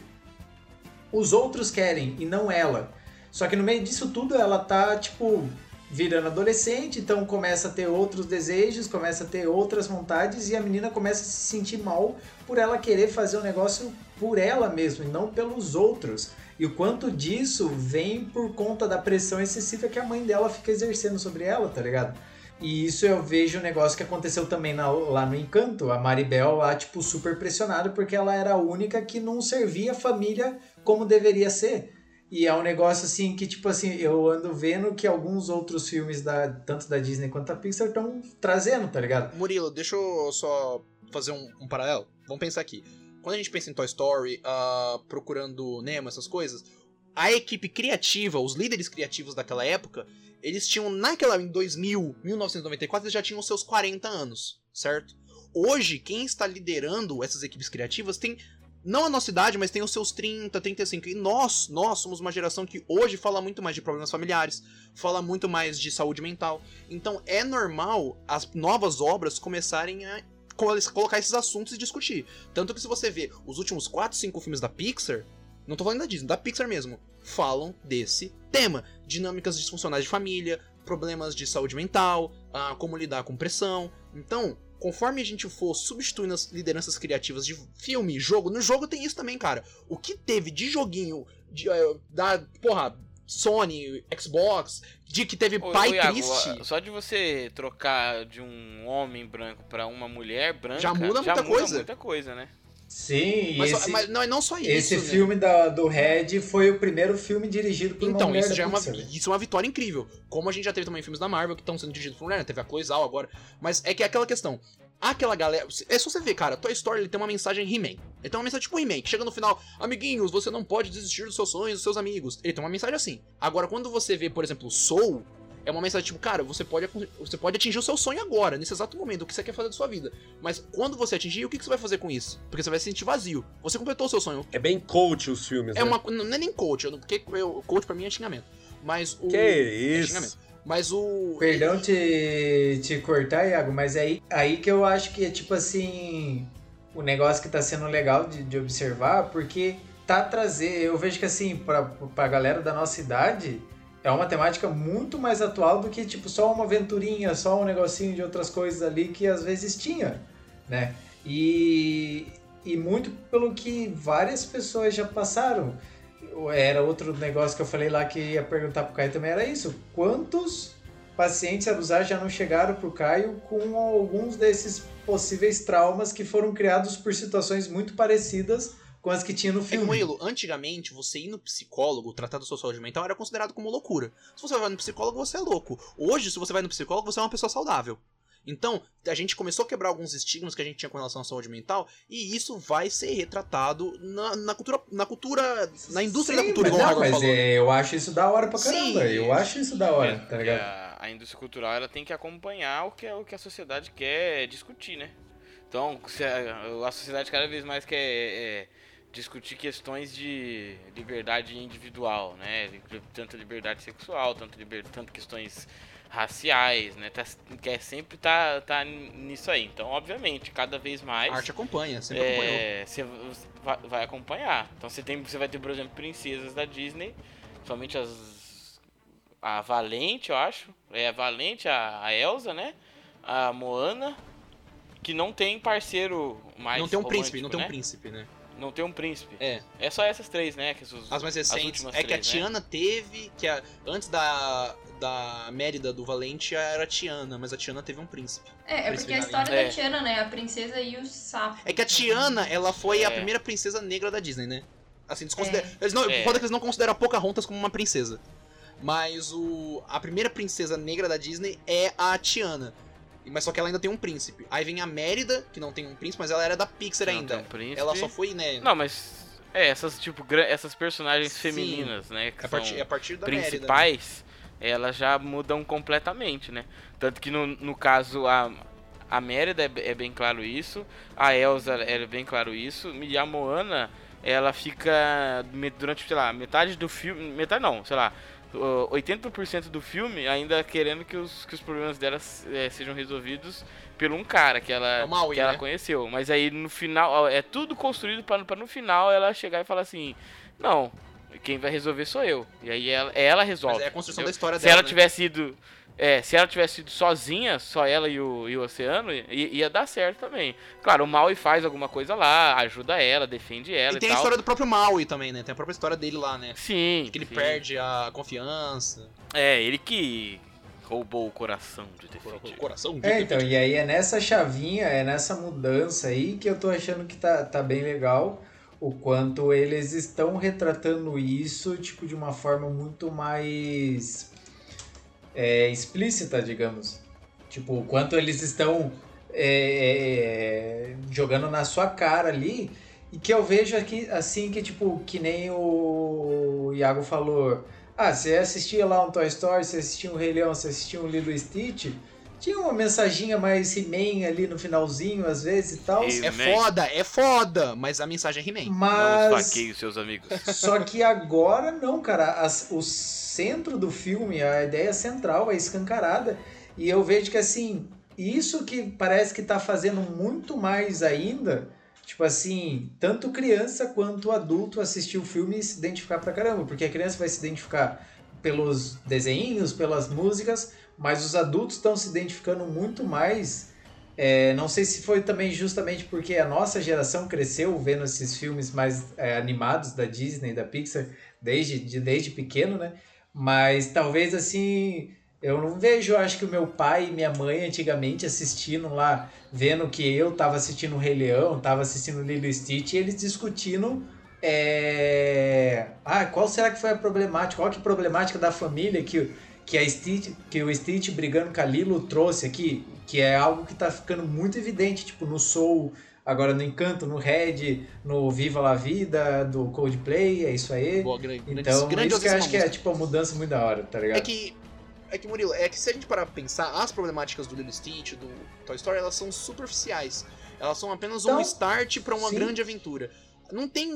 os outros querem e não ela. Só que no meio disso tudo ela tá, tipo, virando adolescente, então começa a ter outros desejos, começa a ter outras vontades e a menina começa a se sentir mal por ela querer fazer o negócio por ela mesma e não pelos outros. E o quanto disso vem por conta da pressão excessiva que a mãe dela fica exercendo sobre ela, tá ligado? E isso eu vejo um negócio que aconteceu também na- lá no Encanto. A Maribel lá, tipo, super pressionada porque ela era a única que não servia a família como deveria ser. E é um negócio assim que, tipo assim, eu ando vendo que alguns outros filmes, da, tanto da Disney quanto da Pixar, estão trazendo, tá ligado? Murilo, deixa eu só fazer um, um paralelo. Vamos pensar aqui. Quando a gente pensa em Toy Story, ah, procurando Nemo, essas coisas, a equipe criativa, os líderes criativos daquela época, eles tinham, naquela, em 2000, 1994, eles já tinham seus 40 anos, certo? Hoje, quem está liderando essas equipes criativas tem, não a nossa idade, mas tem os seus 30, 35. E nós, nós somos uma geração que hoje fala muito mais de problemas familiares, fala muito mais de saúde mental. Então é normal as novas obras começarem a col- colocar esses assuntos e discutir. Tanto que se você vê os últimos 4, 5 filmes da Pixar, não tô falando da Disney, da Pixar mesmo, falam desse tema. Dinâmicas disfuncionais de família, problemas de saúde mental, ah, como lidar com pressão. Então, conforme a gente for substituindo as lideranças criativas de filme, jogo, no jogo tem isso também, cara. O que teve de joguinho de, eh, da, porra, Sony, Xbox, de que teve Ô, pai Iago, triste. Só de você trocar de um homem branco pra uma mulher branca Já muda muita coisa. muita coisa, né? Sim, Mas, esse, mas não, não só isso. esse né? filme da, do Red foi o primeiro filme dirigido por uma Então, mulher isso da já é uma, velho. isso é uma vitória incrível. Como a gente já teve também filmes da Marvel que estão sendo dirigidos por mulher, né? teve a Zhao agora. Mas é que é aquela questão. Aquela galera. É só você ver, cara. Toy Story ele tem uma mensagem He-Man. Ele tem uma mensagem tipo He-Man, que chega no final, amiguinhos, você não pode desistir dos seus sonhos, dos seus amigos. Ele tem uma mensagem assim. Agora, quando você vê, por exemplo, Soul, é uma mensagem tipo, cara, você pode, você pode atingir o seu sonho agora, nesse exato momento, o que você quer fazer da sua vida. Mas quando você atingir, o que você vai fazer com isso? Porque você vai se sentir vazio. Você completou o seu sonho. É bem coach os filmes, É né? uma. Não é nem coach, eu porque eu, coach pra mim é xingamento. Mas o. Que é isso? xingamento. Mas o. Perdão te, te cortar, Iago, mas é aí, aí que eu acho que é tipo assim. O negócio que tá sendo legal de, de observar, porque tá trazer. Eu vejo que assim, pra, pra galera da nossa idade, é uma temática muito mais atual do que tipo só uma aventurinha, só um negocinho de outras coisas ali que às vezes tinha, né? E, e muito pelo que várias pessoas já passaram. Era outro negócio que eu falei lá que ia perguntar pro Caio também, era isso. Quantos pacientes a usar já não chegaram pro Caio com alguns desses possíveis traumas que foram criados por situações muito parecidas com as que tinha no É filme? Murilo, antigamente, você ir no psicólogo, tratar da sua saúde mental, era considerado como loucura. Se você vai no psicólogo, você é louco. Hoje, se você vai no psicólogo, você é uma pessoa saudável. Então, a gente começou a quebrar alguns estigmas que a gente tinha com relação à saúde mental, e isso vai ser retratado na, na cultura, na cultura, na indústria da Sim, cultura, mas, igual não, mas falou. é, eu acho isso da hora pra caramba. Sim. Eu acho isso da hora, É, tá ligado? A, a indústria cultural ela tem que acompanhar o que, é- o que a sociedade quer discutir, né? Então, se a, a sociedade cada vez mais quer é, discutir questões de liberdade individual, né? Tanto liberdade sexual, tanto, liber, tanto questões raciais, né? Tá, quer sempre tá, tá nisso aí. Então, obviamente, cada vez mais A arte acompanha, sempre acompanhou. é, você vai, vai acompanhar. Então você tem, você vai ter, por exemplo, princesas da Disney, somente as a Valente, eu acho, é a Valente, a, a Elsa, né? A Moana, que não tem parceiro mais Não tem um príncipe, não tem um né? príncipe, né? Não tem um príncipe. É. É só essas três, né? Que os, As mais recentes. últimas é que a três, né? Tiana teve, que a, antes da, da Mérida do Valente era a Tiana, mas a Tiana teve um príncipe. É, é porque a história É. da Tiana, né? A princesa e o sapo. É que a Tiana, ela foi a É. primeira princesa negra da Disney, né? Assim, desconsidera... Eles não, É. Foda que eles não consideram a Pocahontas como uma princesa. Mas o a primeira princesa negra da Disney é a Tiana. Mas só que ela ainda tem um príncipe. Aí vem a Mérida, que não tem um príncipe, mas ela era da Pixar Não ainda. tem um príncipe. Ela só foi, né? Não, mas é, essas tipo essas personagens Sim. femininas, né, que a partir, são é a partir da Mérida. né? principais, elas já mudam completamente, né? Tanto que no, no caso a, a Mérida é, é bem claro isso, a Elsa é bem claro isso, e a Moana, ela fica durante, sei lá, metade do filme, metade não, sei lá, 80% do filme ainda querendo que os, que os problemas dela eh, sejam resolvidos por um cara que ela, É Maui, que ela né? conheceu. Mas aí no final, é tudo construído pra, pra no final ela chegar e falar assim: Não, quem vai resolver sou eu. E aí ela, ela resolve. Mas é a construção entendeu? da história Se dela. ela né? tivesse ido. É, se ela tivesse ido sozinha, só ela e o, e o oceano, i- ia dar certo também. Claro, o Maui faz alguma coisa lá, ajuda ela, defende ela E e, tem a tal. história do próprio Maui também, né? Tem a própria história dele lá, né? Sim. Que ele sim. perde a confiança. É, ele que roubou o coração de Tefiti. Coração de É, então, e aí é nessa chavinha, é nessa mudança aí que eu tô achando que tá, tá bem legal. O quanto eles estão retratando isso, tipo, de uma forma muito mais é, explícita, digamos. Tipo, o quanto eles estão é, jogando na sua cara ali. E que eu vejo aqui, assim, que tipo, que nem o Iago falou. Ah, você assistia lá um Toy Story, você assistia um Rei Leão, você assistia um Lilo Stitch. Tinha uma mensaginha mais He-Man ali no finalzinho, às vezes e tal. É foda, é foda, mas a mensagem é He-Man. Não Mas. esfaqueie os seus amigos. Só que agora não, cara. As- o centro do filme, a ideia central é escancarada. E eu vejo que assim, isso que parece que tá fazendo muito mais ainda. Tipo assim, tanto criança quanto adulto assistir o filme e se identificar pra caramba. Porque a criança vai se identificar pelos desenhos, pelas músicas, mas os adultos estão se identificando muito mais. É, não sei se foi também justamente porque a nossa geração cresceu vendo esses filmes mais é, animados da Disney, da Pixar, desde, de, desde pequeno, né? Mas talvez assim, eu não vejo, acho que o meu pai e minha mãe antigamente assistindo lá, vendo que eu tava assistindo o Rei Leão, tava assistindo Lilo Stitch, e eles discutindo é... ah, qual será que foi a problemática, qual que é a problemática da família que, que, a Stitch, que o Stitch brigando com a Lilo trouxe aqui, que é algo que tá ficando muito evidente, tipo, no Soul, agora no Encanto, no Red, no Viva La Vida, do Coldplay, é isso aí. Boa, grande, Então, grande isso que eu acho que é tipo uma mudança muito da hora, tá ligado? É que. É que, Murilo, é que se a gente parar pra pensar, as problemáticas do Lilo Stitch, do Toy Story, elas são superficiais. Elas são apenas um Então, start pra uma sim. grande aventura. Não tem,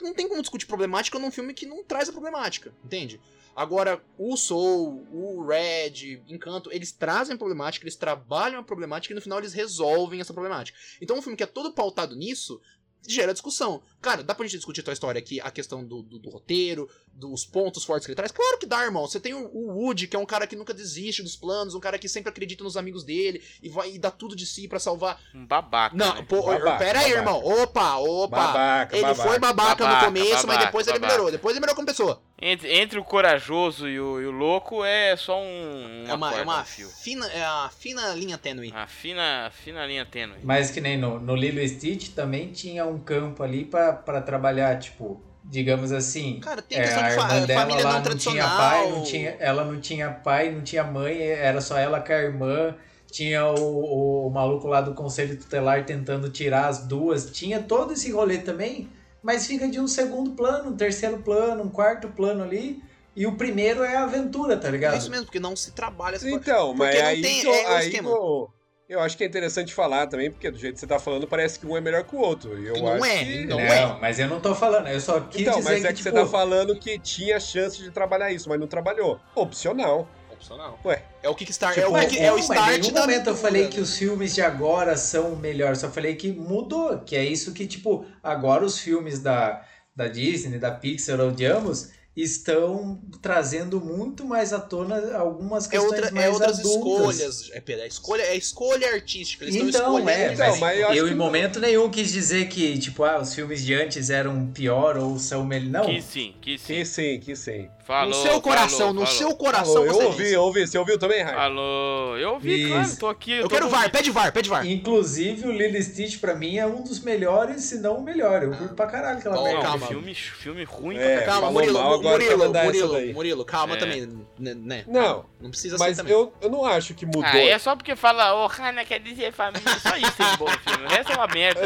não tem como discutir problemática num filme que não traz a problemática, entende? Agora, o Soul, o Red, Encanto, eles trazem problemática, eles trabalham a problemática e no final eles resolvem essa problemática. Então, um filme que é todo pautado nisso gera discussão. Cara, dá pra gente discutir Toy Story aqui, a questão do, do, do roteiro, dos pontos fortes que ele traz? Claro que dá, irmão. Você tem o, o Woody, que é um cara que nunca desiste dos planos, um cara que sempre acredita nos amigos dele e vai e dá tudo de si pra salvar. Um babaca. Não, né? pô, Babaca, pera aí, babaca. irmão. Opa, opa. Babaca, ele babaca. foi babaca, Babaca, no começo, mas babaca, depois ele melhorou. Depois ele melhorou como pessoa. Entre, entre o corajoso e o, e o louco é só um. é uma, é uma no fio. fina, é a fina linha tênue. A fina, fina linha tênue. Mas que nem no, no Lilo e Stitch também tinha um campo ali pra pra trabalhar, tipo, digamos assim. Cara, tem é, questão a de fa irmã dela família lá não não tinha tradicional. pai, não tinha, ela não tinha pai, não tinha mãe, era só ela com a irmã. Tinha o, o maluco lá do conselho tutelar tentando tirar as duas. Tinha todo esse rolê também, mas fica de um segundo plano, um terceiro plano, um quarto plano ali. E o primeiro é a aventura, tá ligado? É isso mesmo, porque não se trabalha essa Então, mas não aí, tem- que eu- é o aí esquema. eu, eu acho que é interessante falar também, porque do jeito que você tá falando, parece que um é melhor que o outro. Eu não acho é, que... não não, é. mas eu não tô falando, eu só quis Então, dizer mas que, é que tipo, você tá falando que tinha chance de trabalhar isso, mas não trabalhou. Opcional. Opcional. Ué. É o Kickstarter. Tipo, é o, kick- é o start em nenhum da momento eu aventura, falei que os filmes de agora são melhores, só falei que mudou, que é isso que, tipo, agora os filmes da, da Disney, da Pixar ou de ambos estão trazendo muito mais à tona algumas É, questões outra, mais é outras adultas. escolhas. É, pera, é escolha, é escolha artística. Eles Então, estão escolhendo. é, Então, mas, mas eu eu, em momento nenhum quis dizer que, tipo, ah, os filmes de antes eram pior ou são melhor. Não, Que sim, que sim. Que sim, que sim. Falou, no seu coração, falou, no falou. seu coração Alô, eu ouvi, disse. eu ouvi. Você ouviu também, Raio? Falou. Eu ouvi, Isso. claro, tô aqui. Eu tô quero VAR, pede VAR, pede VAR. Inclusive, o Lilo e Stitch, pra mim, é um dos melhores, se não o melhor. Eu curto pra caralho aquela Bom, merda. Não, calma. filme, filme ruim É, pra Calma, falou Murilo, agora Murilo, Murilo. Murilo, calma É. também, né, né? Não, Não precisa mas ser também. eu, eu não acho que mudou. Ah, é só porque fala, ô, Hannah quer dizer família, só isso é um bom filme. O resto é uma merda.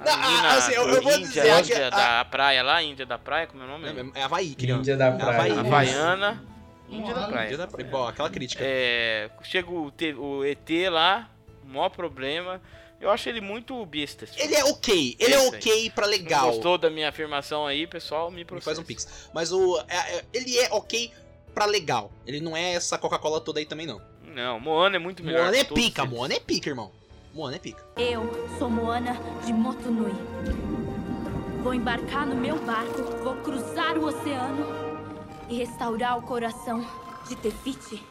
A Não, menina assim, eu- eu vou Índia, dizer Índia a- da praia lá, Índia da praia, como é o nome? É, é Havaí, criança. Índia da praia. Havaí. Havaiana, Índia da praia. Índia da praia. Bom, aquela crítica. É, chega o, o ET lá, maior problema. Eu acho ele muito besta. Ele é ok, ele é aí. ok pra Não legal. gostou da minha afirmação aí, pessoal? Me Me faz um pix. Mas o. é- é- ele é ok pra legal. Ele não é essa Coca-Cola toda aí também, não. Não, Moana é muito melhor. Moana é pica, eles. Moana é pica, irmão. Moana é pica. Eu sou Moana de Motunui. Vou embarcar no meu barco, vou cruzar o oceano e restaurar o coração de Tefiti.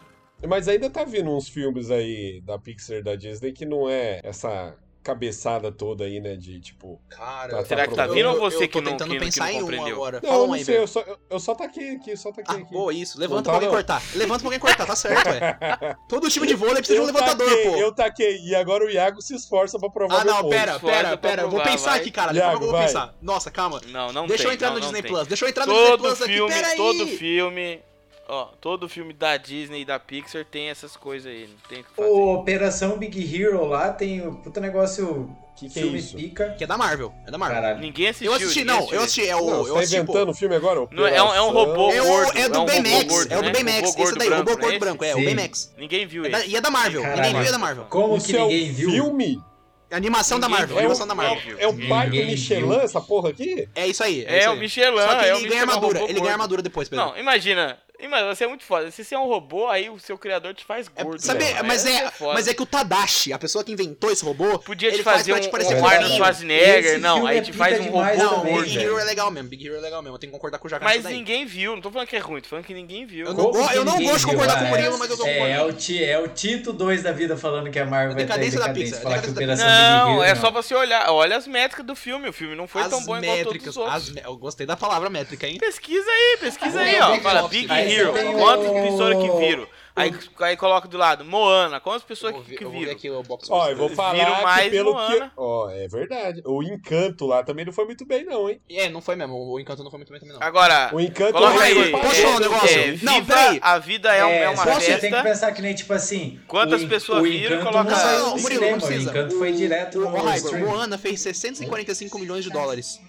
Mas ainda tá vindo uns filmes aí da Pixar da Disney que não é essa cabeçada toda aí, né? De tipo. Cara, Tá, Será que tá eu- vindo ou eu- você eu tô que não, tentando que, que pensar não em um agora. Não, Fala eu um não aí, sei, eu só, eu, eu só taquei aqui, só taquei Ah, aqui. boa, isso. Levanta Não pra tá, alguém não. cortar. Levanta pra alguém cortar, tá certo, ué. Todo time de vôlei precisa de um Eu levantador, taquei, pô. Eu taquei, e agora o Iago se esforça pra provar Ah, meu não, ponto. pera, pera, pera. Eu vou pensar vai. aqui, cara. Iago, eu vou vai. pensar. Nossa, calma. Não, não Deixa tem, eu entrar no Disney. Plus. Deixa eu entrar no Disney Todo Plus aqui, filme, pera aí. todo filme, ó, todo filme da Disney e da Pixar tem essas coisas aí, não tem o que fazer. O Operação Big Hero lá tem o puta negócio Que que é filme isso? pica. Que é da Marvel. É da Marvel. Caralho. Ninguém assistiu. Eu assisti, não, assistiu eu assisti. É o. Não, eu você tá assisti, pô. inventando o filme agora? Não, é um- é um robô É o, gordo, é é do um Baymax, robô gordo, é o do né? Baymax. Robô Esse daí, o robô gordo né? branco, é, o. Baymax. Ninguém viu É da- esse. e é da Marvel, Caralho. ninguém viu é da Marvel. Como Isso que é ninguém um viu? filme? Animação da Marvel, viu. animação da é, Marvel. o- é o pai do Michelin, viu. essa porra aqui? É isso aí. É, isso o aí. Michelin, Só que é o ele ganha Michelin, armadura, ele ganha armadura depois, Pedro. Não, imagina, imagina, você é muito foda. Se você é um robô, aí o seu criador te faz É, gordo. sabe, velho. mas, é, foda. mas é que o Tadashi, a pessoa que inventou esse robô, Podia te ele faz fazer te um, parecer um mais Arnold velho. Schwarzenegger, não, aí é te faz um robô Não, gordo. Big. Hero é legal mesmo. Big Hero é legal mesmo. Eu tenho que concordar com o Jacar Mas ninguém viu, não tô falando que é ruim, tô falando que ninguém viu. Eu não, eu não gosto de concordar com o Murilo, mas eu tô É, é concordando. o, ti, é o Tito 2 da vida falando que a Marvel vai em decadência da. Pixar, Falar que Operação Não, Hero é só você olhar, olha as métricas do filme, o filme não foi tão bom igual todos os outros. Eu gostei da palavra métrica, hein? Pesquisa aí, pesquisa aí, ó. Fala Big aí Hero, quantas o- pessoas que viram? Aí, aí coloca do lado, Moana, quantas pessoas que, que eu vou viram? aqui o box Ó, eu vou Viram falar que mais pelo Moana. que... Ó, é verdade. O Encanto lá também não foi muito bem não, hein? É, não foi mesmo. O Encanto não foi muito bem também, não. Agora, O Encanto... coloca aí. Posso falar um negócio? É, Não, peraí. A vida é, um- é uma só Você tem que festa. pensar que nem, tipo assim... Quantas o pessoas o viram, Encanto coloca- não Não, não precisa. O Encanto foi direto o, o streaming. Moana fez 645 milhões de dólares. Não,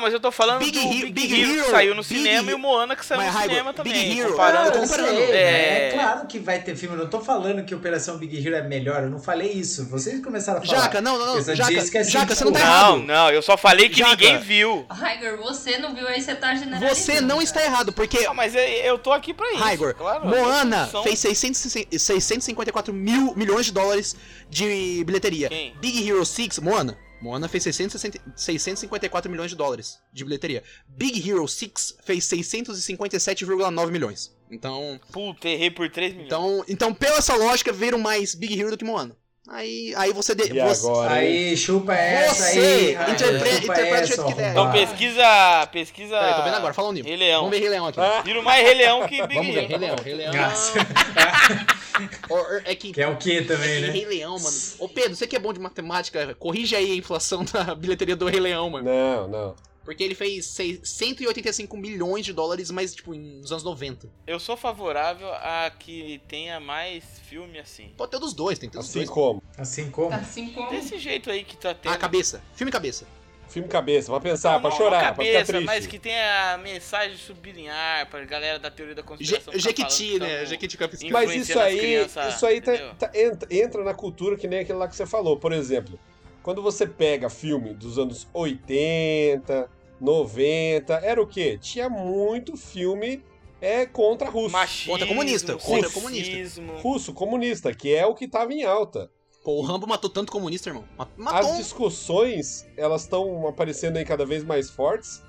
mas eu tô falando Big do Hero- Big, Big Hero, Hero- que saiu no Big cinema e o Moana que saiu Mas, no cinema Big também. Hero- comparando. Ah, eu comparando. sei, É. é claro que vai ter filme. Eu não tô falando que Operação Big Hero é melhor. Eu não falei isso. Vocês começaram a falar. Jaca, não, não, não. Jaca, disse que assim, Jaca, você não tá tipo, errado. Não, não, eu só falei que Jaca. ninguém viu. Raigor, você não viu aí, você tá generalizando. Você não está errado, porque Não, mas eu, eu tô aqui pra isso. Raigor, claro, Moana são- fez 600, 654 mil milhões de dólares de bilheteria. Quem? Big Hero 6, Moana. Moana fez 660 654 milhões de dólares de bilheteria. Big Hero 6 fez 657,9 milhões. Então, Puta, errei por 3 milhões. então, então pela essa lógica, viram mais Big Hero do que Moana. Aí, aí você... De, E você agora? Aí, chupa essa Você aí. Raigor, interpre- chupa interpreta do jeito que der. Então pesquisa. Pesquisa. Peraí, tô vendo agora, fala um nível. Rei Leão. Vamos ver Rei Leão aqui. Viram mais Rei Leão que Big Vamos ver, Hero. Rei Leão, Rei Leão. Or- É que Que é o que também, É que né? Rei Leão, mano. Ô Pedro, você que é bom de matemática, corrige aí a inflação da bilheteria do Rei Leão, mano. Não, não. Porque ele fez seis- 185 milhões de dólares, mas tipo, nos anos 90. Eu sou favorável a que tenha mais filme assim. Pode ter dos dois, tem que ter dos Assim dois. como? Assim como? Assim como. Desse jeito aí que tá tendo. Ah, cabeça. Filme cabeça. Filme cabeça, pra pensar, Não, pra chorar, a pra ficar cabeça, triste. mas que tenha mensagem sublinhar pra galera da teoria da conspiração. ficar Jequiti, que né? Jequiti Capisquinha. Mas isso aí, crianças, isso aí tá- tá- entra, na cultura que nem aquele lá que você falou. Por exemplo, quando você pega filme dos anos 80, 90, era o quê? Tinha muito filme é, contra russo. Machismo, Contra comunista, contra comunista. Russo, comunista, que é o que tava em alta. Pô, o Rambo matou tanto comunista, irmão. Ma- Matou. As discussões, elas estão aparecendo aí cada vez mais fortes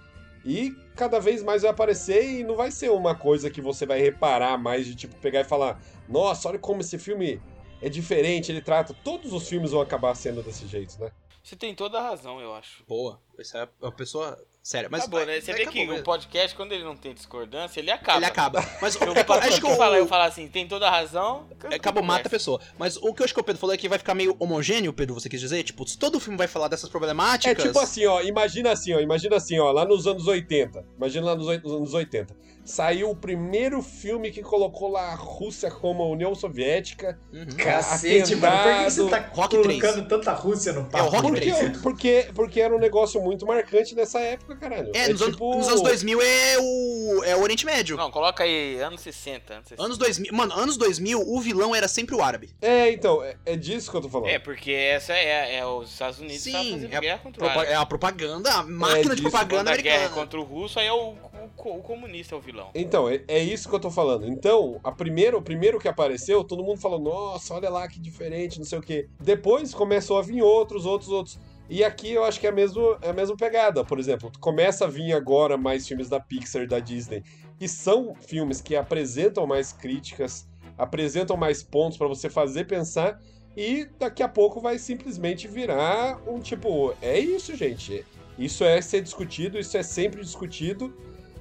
e cada vez mais vai aparecer e não vai ser uma coisa que você vai reparar mais de tipo pegar e falar: "Nossa, olha como esse filme é diferente, ele trata todos os filmes vão acabar sendo desse jeito, né?" Você tem toda a razão, eu acho. Boa. Essa é uma pessoa séria. Mas Acabou, né? Você vê que acabou, o podcast, quando ele não tem discordância, ele acaba. Ele acaba. Mas Eu, é que eu acho que eu, falo, eu o... falo assim, tem toda a razão. Acaba, mata a pessoa. Mas o que eu acho que o Pedro falou é que vai ficar meio homogêneo, Pedro, você quis dizer? Tipo, se todo filme vai falar dessas É problemáticas... tipo assim, ó, imagina assim, ó, imagina assim, ó, lá nos anos 80. Imagina lá nos anos 80. Saiu o primeiro filme que colocou lá a Rússia como a União Soviética. Uhum. Cacete, mano. Por que você tá Rock colocando tanta Rússia no papo? É o Rock Porque, três. porque, porque era um negócio muito marcante nessa época, caralho. É, nos, tipo... anos, nos anos 2000 é o, é o Oriente Médio. Não, coloca aí anos 60. Anos 60. Anos 2000, mano, anos 2000, o vilão era sempre o árabe. É, então, é, é disso que eu tô falando. É, porque essa é, é os Estados Unidos Sim, tá fazendo é a guerra contra o árabe. é a propaganda, a máquina de propaganda guerra é americana. contra o russo, aí é o, o, o comunista é o vilão. Então, é, é isso que eu tô falando. Então, a primeiro, o primeiro que apareceu, todo mundo falou, nossa, olha lá que diferente, não sei o quê. Depois começou a vir outros, outros, outros. E aqui eu acho que é a, mesmo, é a mesma pegada. Por exemplo, começa a vir agora mais filmes da Pixar e da Disney, que são filmes que apresentam mais críticas, apresentam mais pontos pra você fazer pensar. e daqui a pouco vai simplesmente virar um tipo, é isso, gente. Isso é ser discutido, isso é sempre discutido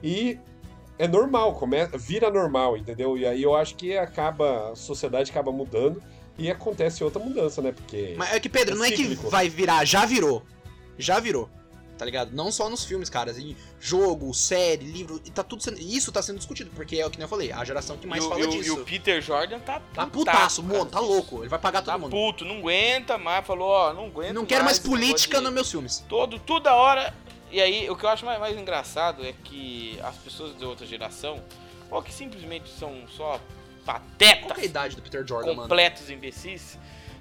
e é normal, começa, vira normal, entendeu? E aí eu acho que acaba, a sociedade acaba mudando e acontece outra mudança, né? Porque. Mas é que, Pedro, é não é que vai virar, já virou. Já virou. Tá ligado? Não só nos filmes, caras. Em jogo, série, livro. E tá tudo sendo. Isso tá sendo discutido, porque é o que nem eu falei, a geração que mais e, fala e o- disso. e o Peter Jordan tá Tá putaço, putaço, cara. mano, tá louco. Ele vai pagar todo Tá mundo. puto, não aguenta mais, falou, ó, não aguento Não quero mais negócio política nos meus filmes. todo, toda hora. E aí, o que eu acho mais, mais engraçado é que as pessoas de outra geração, ou que simplesmente são só Qual patetas, que é a idade do Peter Jordan, mano? completos imbecis.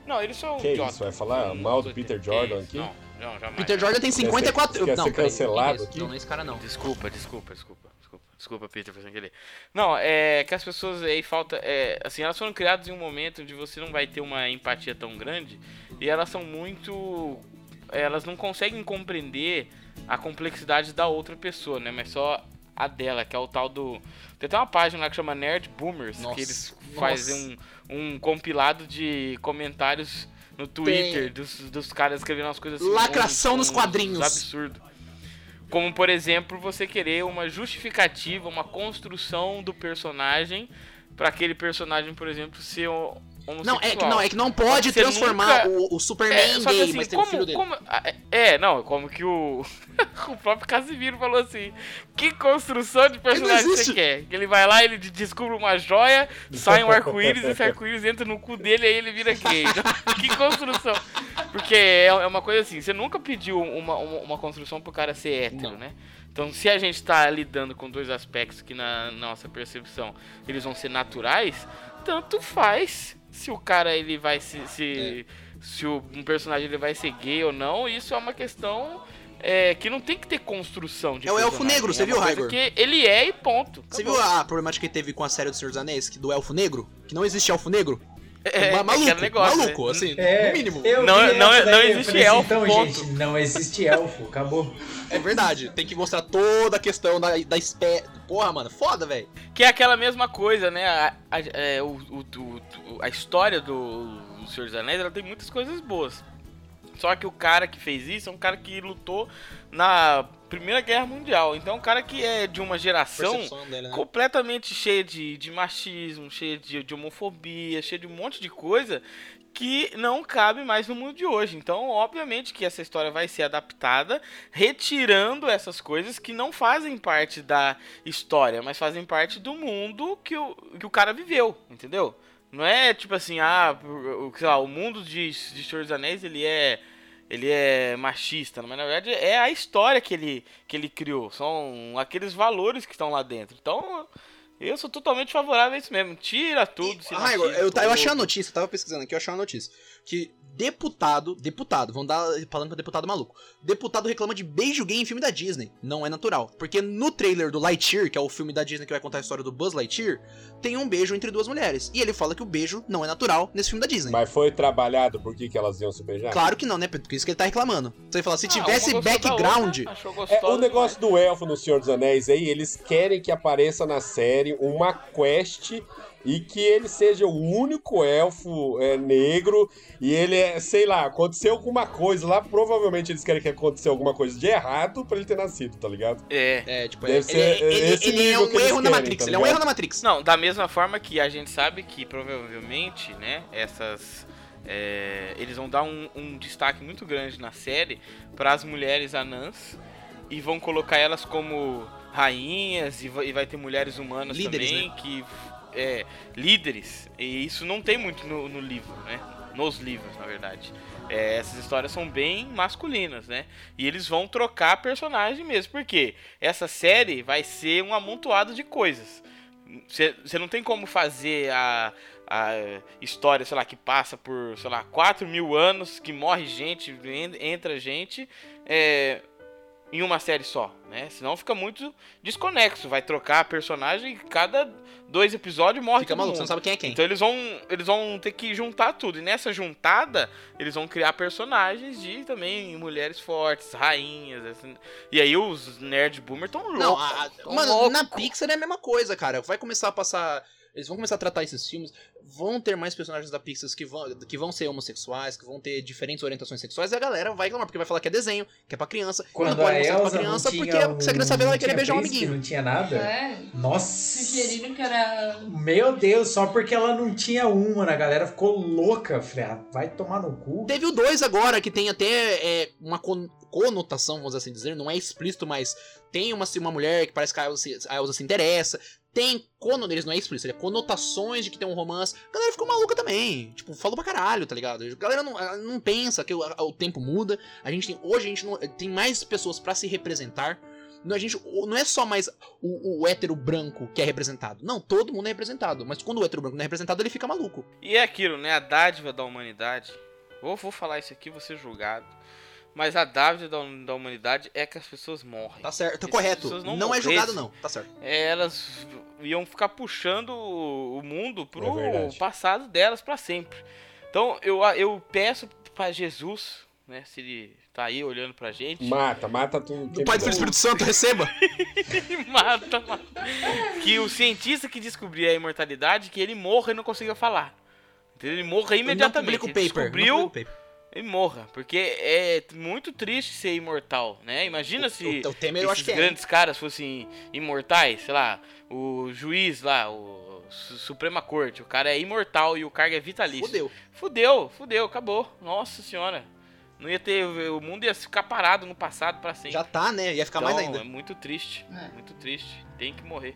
Não, eles são Que idiotas. isso, vai falar Não, mal do não, Peter que Jordan aqui? Não, não, jamais. Peter Jordan tem 54. quer não, ser peraí, cancelado não, aqui? Não, não é esse cara não. Desculpa, desculpa, desculpa, desculpa. Desculpa, Peter, foi sem querer. Não, é que as pessoas aí falta. É, assim, elas foram criadas em um momento onde você não vai ter uma empatia tão grande e elas são muito. Elas não conseguem compreender a complexidade da outra pessoa, né? Mas só a dela, que é o tal do. Tem até uma página lá que chama Nerd Boomers, Nossa, que eles fazem um, um compilado de comentários no Twitter dos, dos caras escrevendo umas coisas assim. Lacração nos quadrinhos. Absurdo. Como, por exemplo, você querer uma justificativa, uma construção do personagem pra aquele personagem, por exemplo, ser. Não, é que não, é que não pode Você transformar nunca- o, o Superman É, em só que gay, assim, mas tem o como, filho dele. como- ah, é, não, como que o o próprio Casimiro falou assim, que construção de personagem você quer? Que ele vai lá, ele de- descobre uma joia, sai um arco-íris, esse arco-íris entra no cu dele aí ele vira gay. que construção? Porque é é uma coisa assim, você nunca pediu uma, uma, uma construção pro cara ser hétero, Não. né? Então, se a gente tá lidando com dois aspectos que na nossa percepção eles vão ser naturais, tanto faz se o cara ele vai se, se, se o, um personagem ele vai ser gay ou não, isso é uma questão é, que não tem que ter construção de É o elfo negro, é você viu, Raigor? que ele é e ponto. Você Acabou. viu a problemática que teve com a série do Senhor dos Anéis, que do Elfo Negro? Que não existe Elfo Negro? É, Ma- é maluco, aquele negócio, maluco, né? assim, É, no mínimo. eu Não- vi não- não existe falei assim, elfo, Então, ponto. gente, não existe elfo, acabou. É verdade, tem que mostrar toda a questão da, da espé... Porra, mano, foda, velho. Que é aquela mesma coisa, né? A, a- é, o, o- o- o- a história do, do Senhor dos Anéis ela tem muitas coisas boas. Só que o cara que fez isso é um cara que lutou na Primeira Guerra Mundial. Então é um cara que é de uma geração dele, né? completamente cheia de, de machismo, cheia de, de homofobia, cheia de um monte de coisa que não cabe mais no mundo de hoje. Então, obviamente que essa história vai ser adaptada, retirando essas coisas que não fazem parte da história, mas fazem parte do mundo que o, que o cara viveu, entendeu? Não é tipo assim, ah, o- o- sei lá, o mundo de, de Senhor dos Anéis, ele é ele é machista, mas na verdade é a história que ele, que ele criou, são aqueles valores que estão lá dentro. Então, eu sou totalmente favorável a isso mesmo. Tira tudo, se Ah, eu, ta- eu achei a notícia, eu tava pesquisando aqui, eu achei uma notícia. Que deputado, deputado, vão dar falando pra deputado maluco. Deputado reclama de beijo gay em filme da Disney. Não é natural. Porque no trailer do Lightyear, que é o filme da Disney que vai contar a história do Buzz Lightyear, tem um beijo entre duas mulheres. E ele fala que o beijo não é natural nesse filme da Disney. Mas foi trabalhado por que, que elas iam se beijar? Claro que não, né, Pedro? Por isso que ele tá reclamando. Você fala, se Ah, tivesse background. outra, achou É, o negócio do elfo no Senhor dos Anéis aí, eles querem que apareça na série uma quest e que ele seja o único elfo é, negro e ele é, sei lá, aconteceu alguma coisa lá, provavelmente eles querem que aconteceu alguma coisa de errado pra ele ter nascido, tá ligado? É. É, tipo, Deve ele, ser ele- ele- esse ele é nível um erro na querem, Matrix. tá ele é um erro na Matrix. Não, da mesma forma que a gente sabe que provavelmente, né, essas. é, eles vão dar um, um destaque muito grande na série para as mulheres anãs e vão colocar elas como rainhas e vai, ter mulheres humanas Líderes, também que é líderes e isso não tem muito no, no livro, né? Nos livros, na verdade. É, essas histórias são bem masculinas, né? E eles vão trocar personagem mesmo, porque essa série vai ser um amontoado de coisas. Você não tem como fazer a, a história, sei lá, que passa por, sei lá, 4 mil anos, que morre gente, en- entra gente, é, em uma série só, né? Senão fica muito desconexo. Vai trocar personagem e cada dois episódios morre Fica todo maluco, você mundo. não sabe quem é quem. Então eles vão, eles vão ter que juntar tudo. E nessa juntada, eles vão criar personagens de também mulheres fortes, rainhas. assim. E aí os nerd boomer tão loucos. Não, a- a- tão mano, loucos. na Pixar é a mesma coisa, cara. Vai começar a passar eles vão começar a tratar esses filmes, vão ter mais personagens da Pixar que vão, que vão ser homossexuais, que vão ter diferentes orientações sexuais, e a galera vai reclamar, porque vai falar que é desenho, que é pra criança, Quando não pode a mostrar pra Elsa criança, não porque tinha se a criança ver, ela vai querer beijar um amiguinho. Não tinha nada? É, Nossa. sugeriram que era. Meu Deus, só porque ela não tinha uma, né? a galera ficou louca. Falei, ah, vai tomar no cu. Teve o 2 agora, que tem até é, uma con- conotação, vamos assim dizer, não é explícito, mas tem uma, uma mulher que parece que a Elsa, se- a Elsa se interessa. Tem cono deles, não é explícito, é conotações de que tem um romance. A galera ficou maluca também. Tipo, falou pra caralho, tá ligado? A galera não, não pensa que o, o tempo muda. A gente tem. Hoje a gente não, tem mais pessoas pra se representar. Não, a gente, não é só mais o, o hétero branco que é representado. Não, todo mundo é representado. Mas quando o hétero branco não é representado, ele fica maluco. E é aquilo, né? A dádiva da humanidade. Vou, vou falar isso aqui, vou ser julgado. Mas a dádiva da, da humanidade é que as pessoas morrem. Tá certo, tá correto. pessoas Não, não é julgado, não. Tá certo. É, elas iam ficar puxando o o mundo pro É passado delas pra sempre. Então eu, eu peço pra Jesus, né? Se ele tá aí olhando pra gente. Mata, mata tudo. Do Pai do Espírito Santo, receba! mata, mata. Que o cientista que descobrir a imortalidade, que ele morra e não consiga falar. Ele morra imediatamente. Não publica o Ele paper. descobriu, o ele morra. Porque é muito triste ser imortal, né? Imagina se O, o Temer eu esses acho que é. grandes caras fossem imortais, sei lá, o juiz lá, o Su- Suprema Corte, o cara é imortal e o cargo é vitalício. Fudeu. Fudeu, fudeu, acabou. Nossa senhora. Não ia ter, o mundo ia ficar parado no passado pra sempre. Já tá, né? Ia ficar mais Então, ainda. É muito triste. É. Muito triste. Tem que morrer.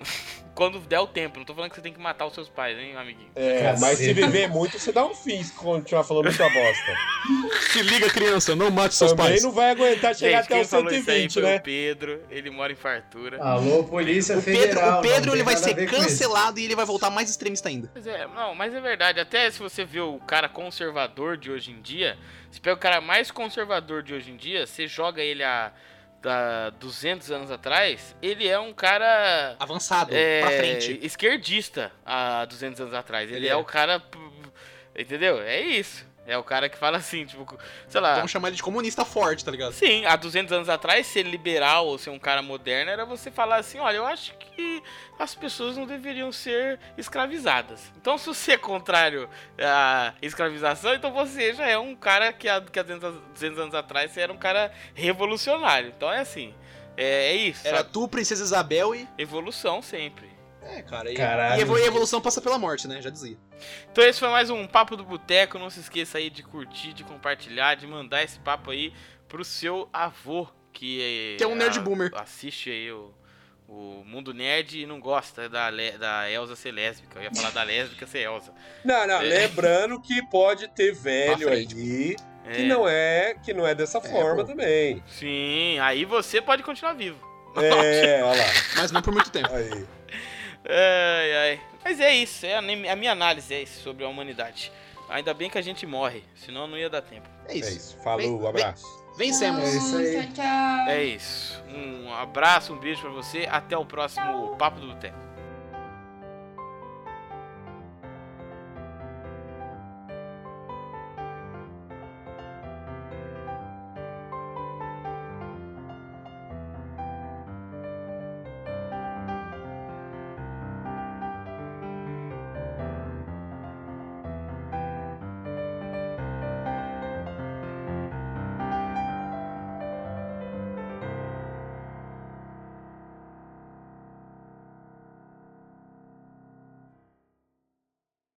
Quando der o tempo. Não tô falando que você tem que matar os seus pais, hein, amiguinho. É, mas se viver muito, você dá um fim se continuar falando muita bosta. Se liga, criança, não mate Também não vai aguentar chegar Gente, até os falou isso aí 120, foi né? o Pedro. Ele mora em fartura. Alô, Polícia O Pedro, Federal. o Pedro ele vai ser cancelado e ele vai voltar mais extremista ainda. Mas é, não, mas é verdade. Até se você vê o cara conservador de hoje em dia, você pega o cara mais conservador de hoje em dia, você joga ele a da 200 anos atrás, ele é um cara Avançado, é, pra frente. esquerdista há 200 anos atrás. Ele, Ele é. é. o cara, entendeu? É isso. É o cara que fala assim, tipo, sei lá. Vamos chamar ele de comunista forte, tá ligado? Sim, há 200 anos atrás, ser liberal ou ser um cara moderno era você falar assim: olha, eu acho que as pessoas não deveriam ser escravizadas. Então, se você é contrário à escravização, então você já é um cara que há, que há 200, 200 anos atrás você era um cara revolucionário. Então é assim: é, é isso. Era sabe? tu, Princesa Isabel e. Evolução sempre. É, cara. E, Caralho. e a evolução passa pela morte, né? Já dizia. Então esse foi mais um Papo do Boteco. Não se esqueça aí de curtir, de compartilhar, de mandar esse papo aí pro seu avô, que, Que é um nerd a- boomer. Assiste aí o, o Mundo Nerd e não gosta da, da Elsa ser lésbica. Eu ia falar da lésbica ser Elsa. Não, não, É. lembrando que pode ter velho frente. ali que É, não é, que não é dessa forma pô. também. Sim, aí você pode continuar vivo. É, olha lá. Mas não por muito tempo. Aí. Ai, ai. Mas é isso, é a, minha análise é isso sobre a humanidade. Ainda bem que a gente morre, senão não ia dar tempo. É É isso. isso. Falou, Vem- abraço. Vencemos. É isso aí. Tchau, tchau. É isso. Um abraço, um beijo pra você. Até o próximo Papo do Boteco.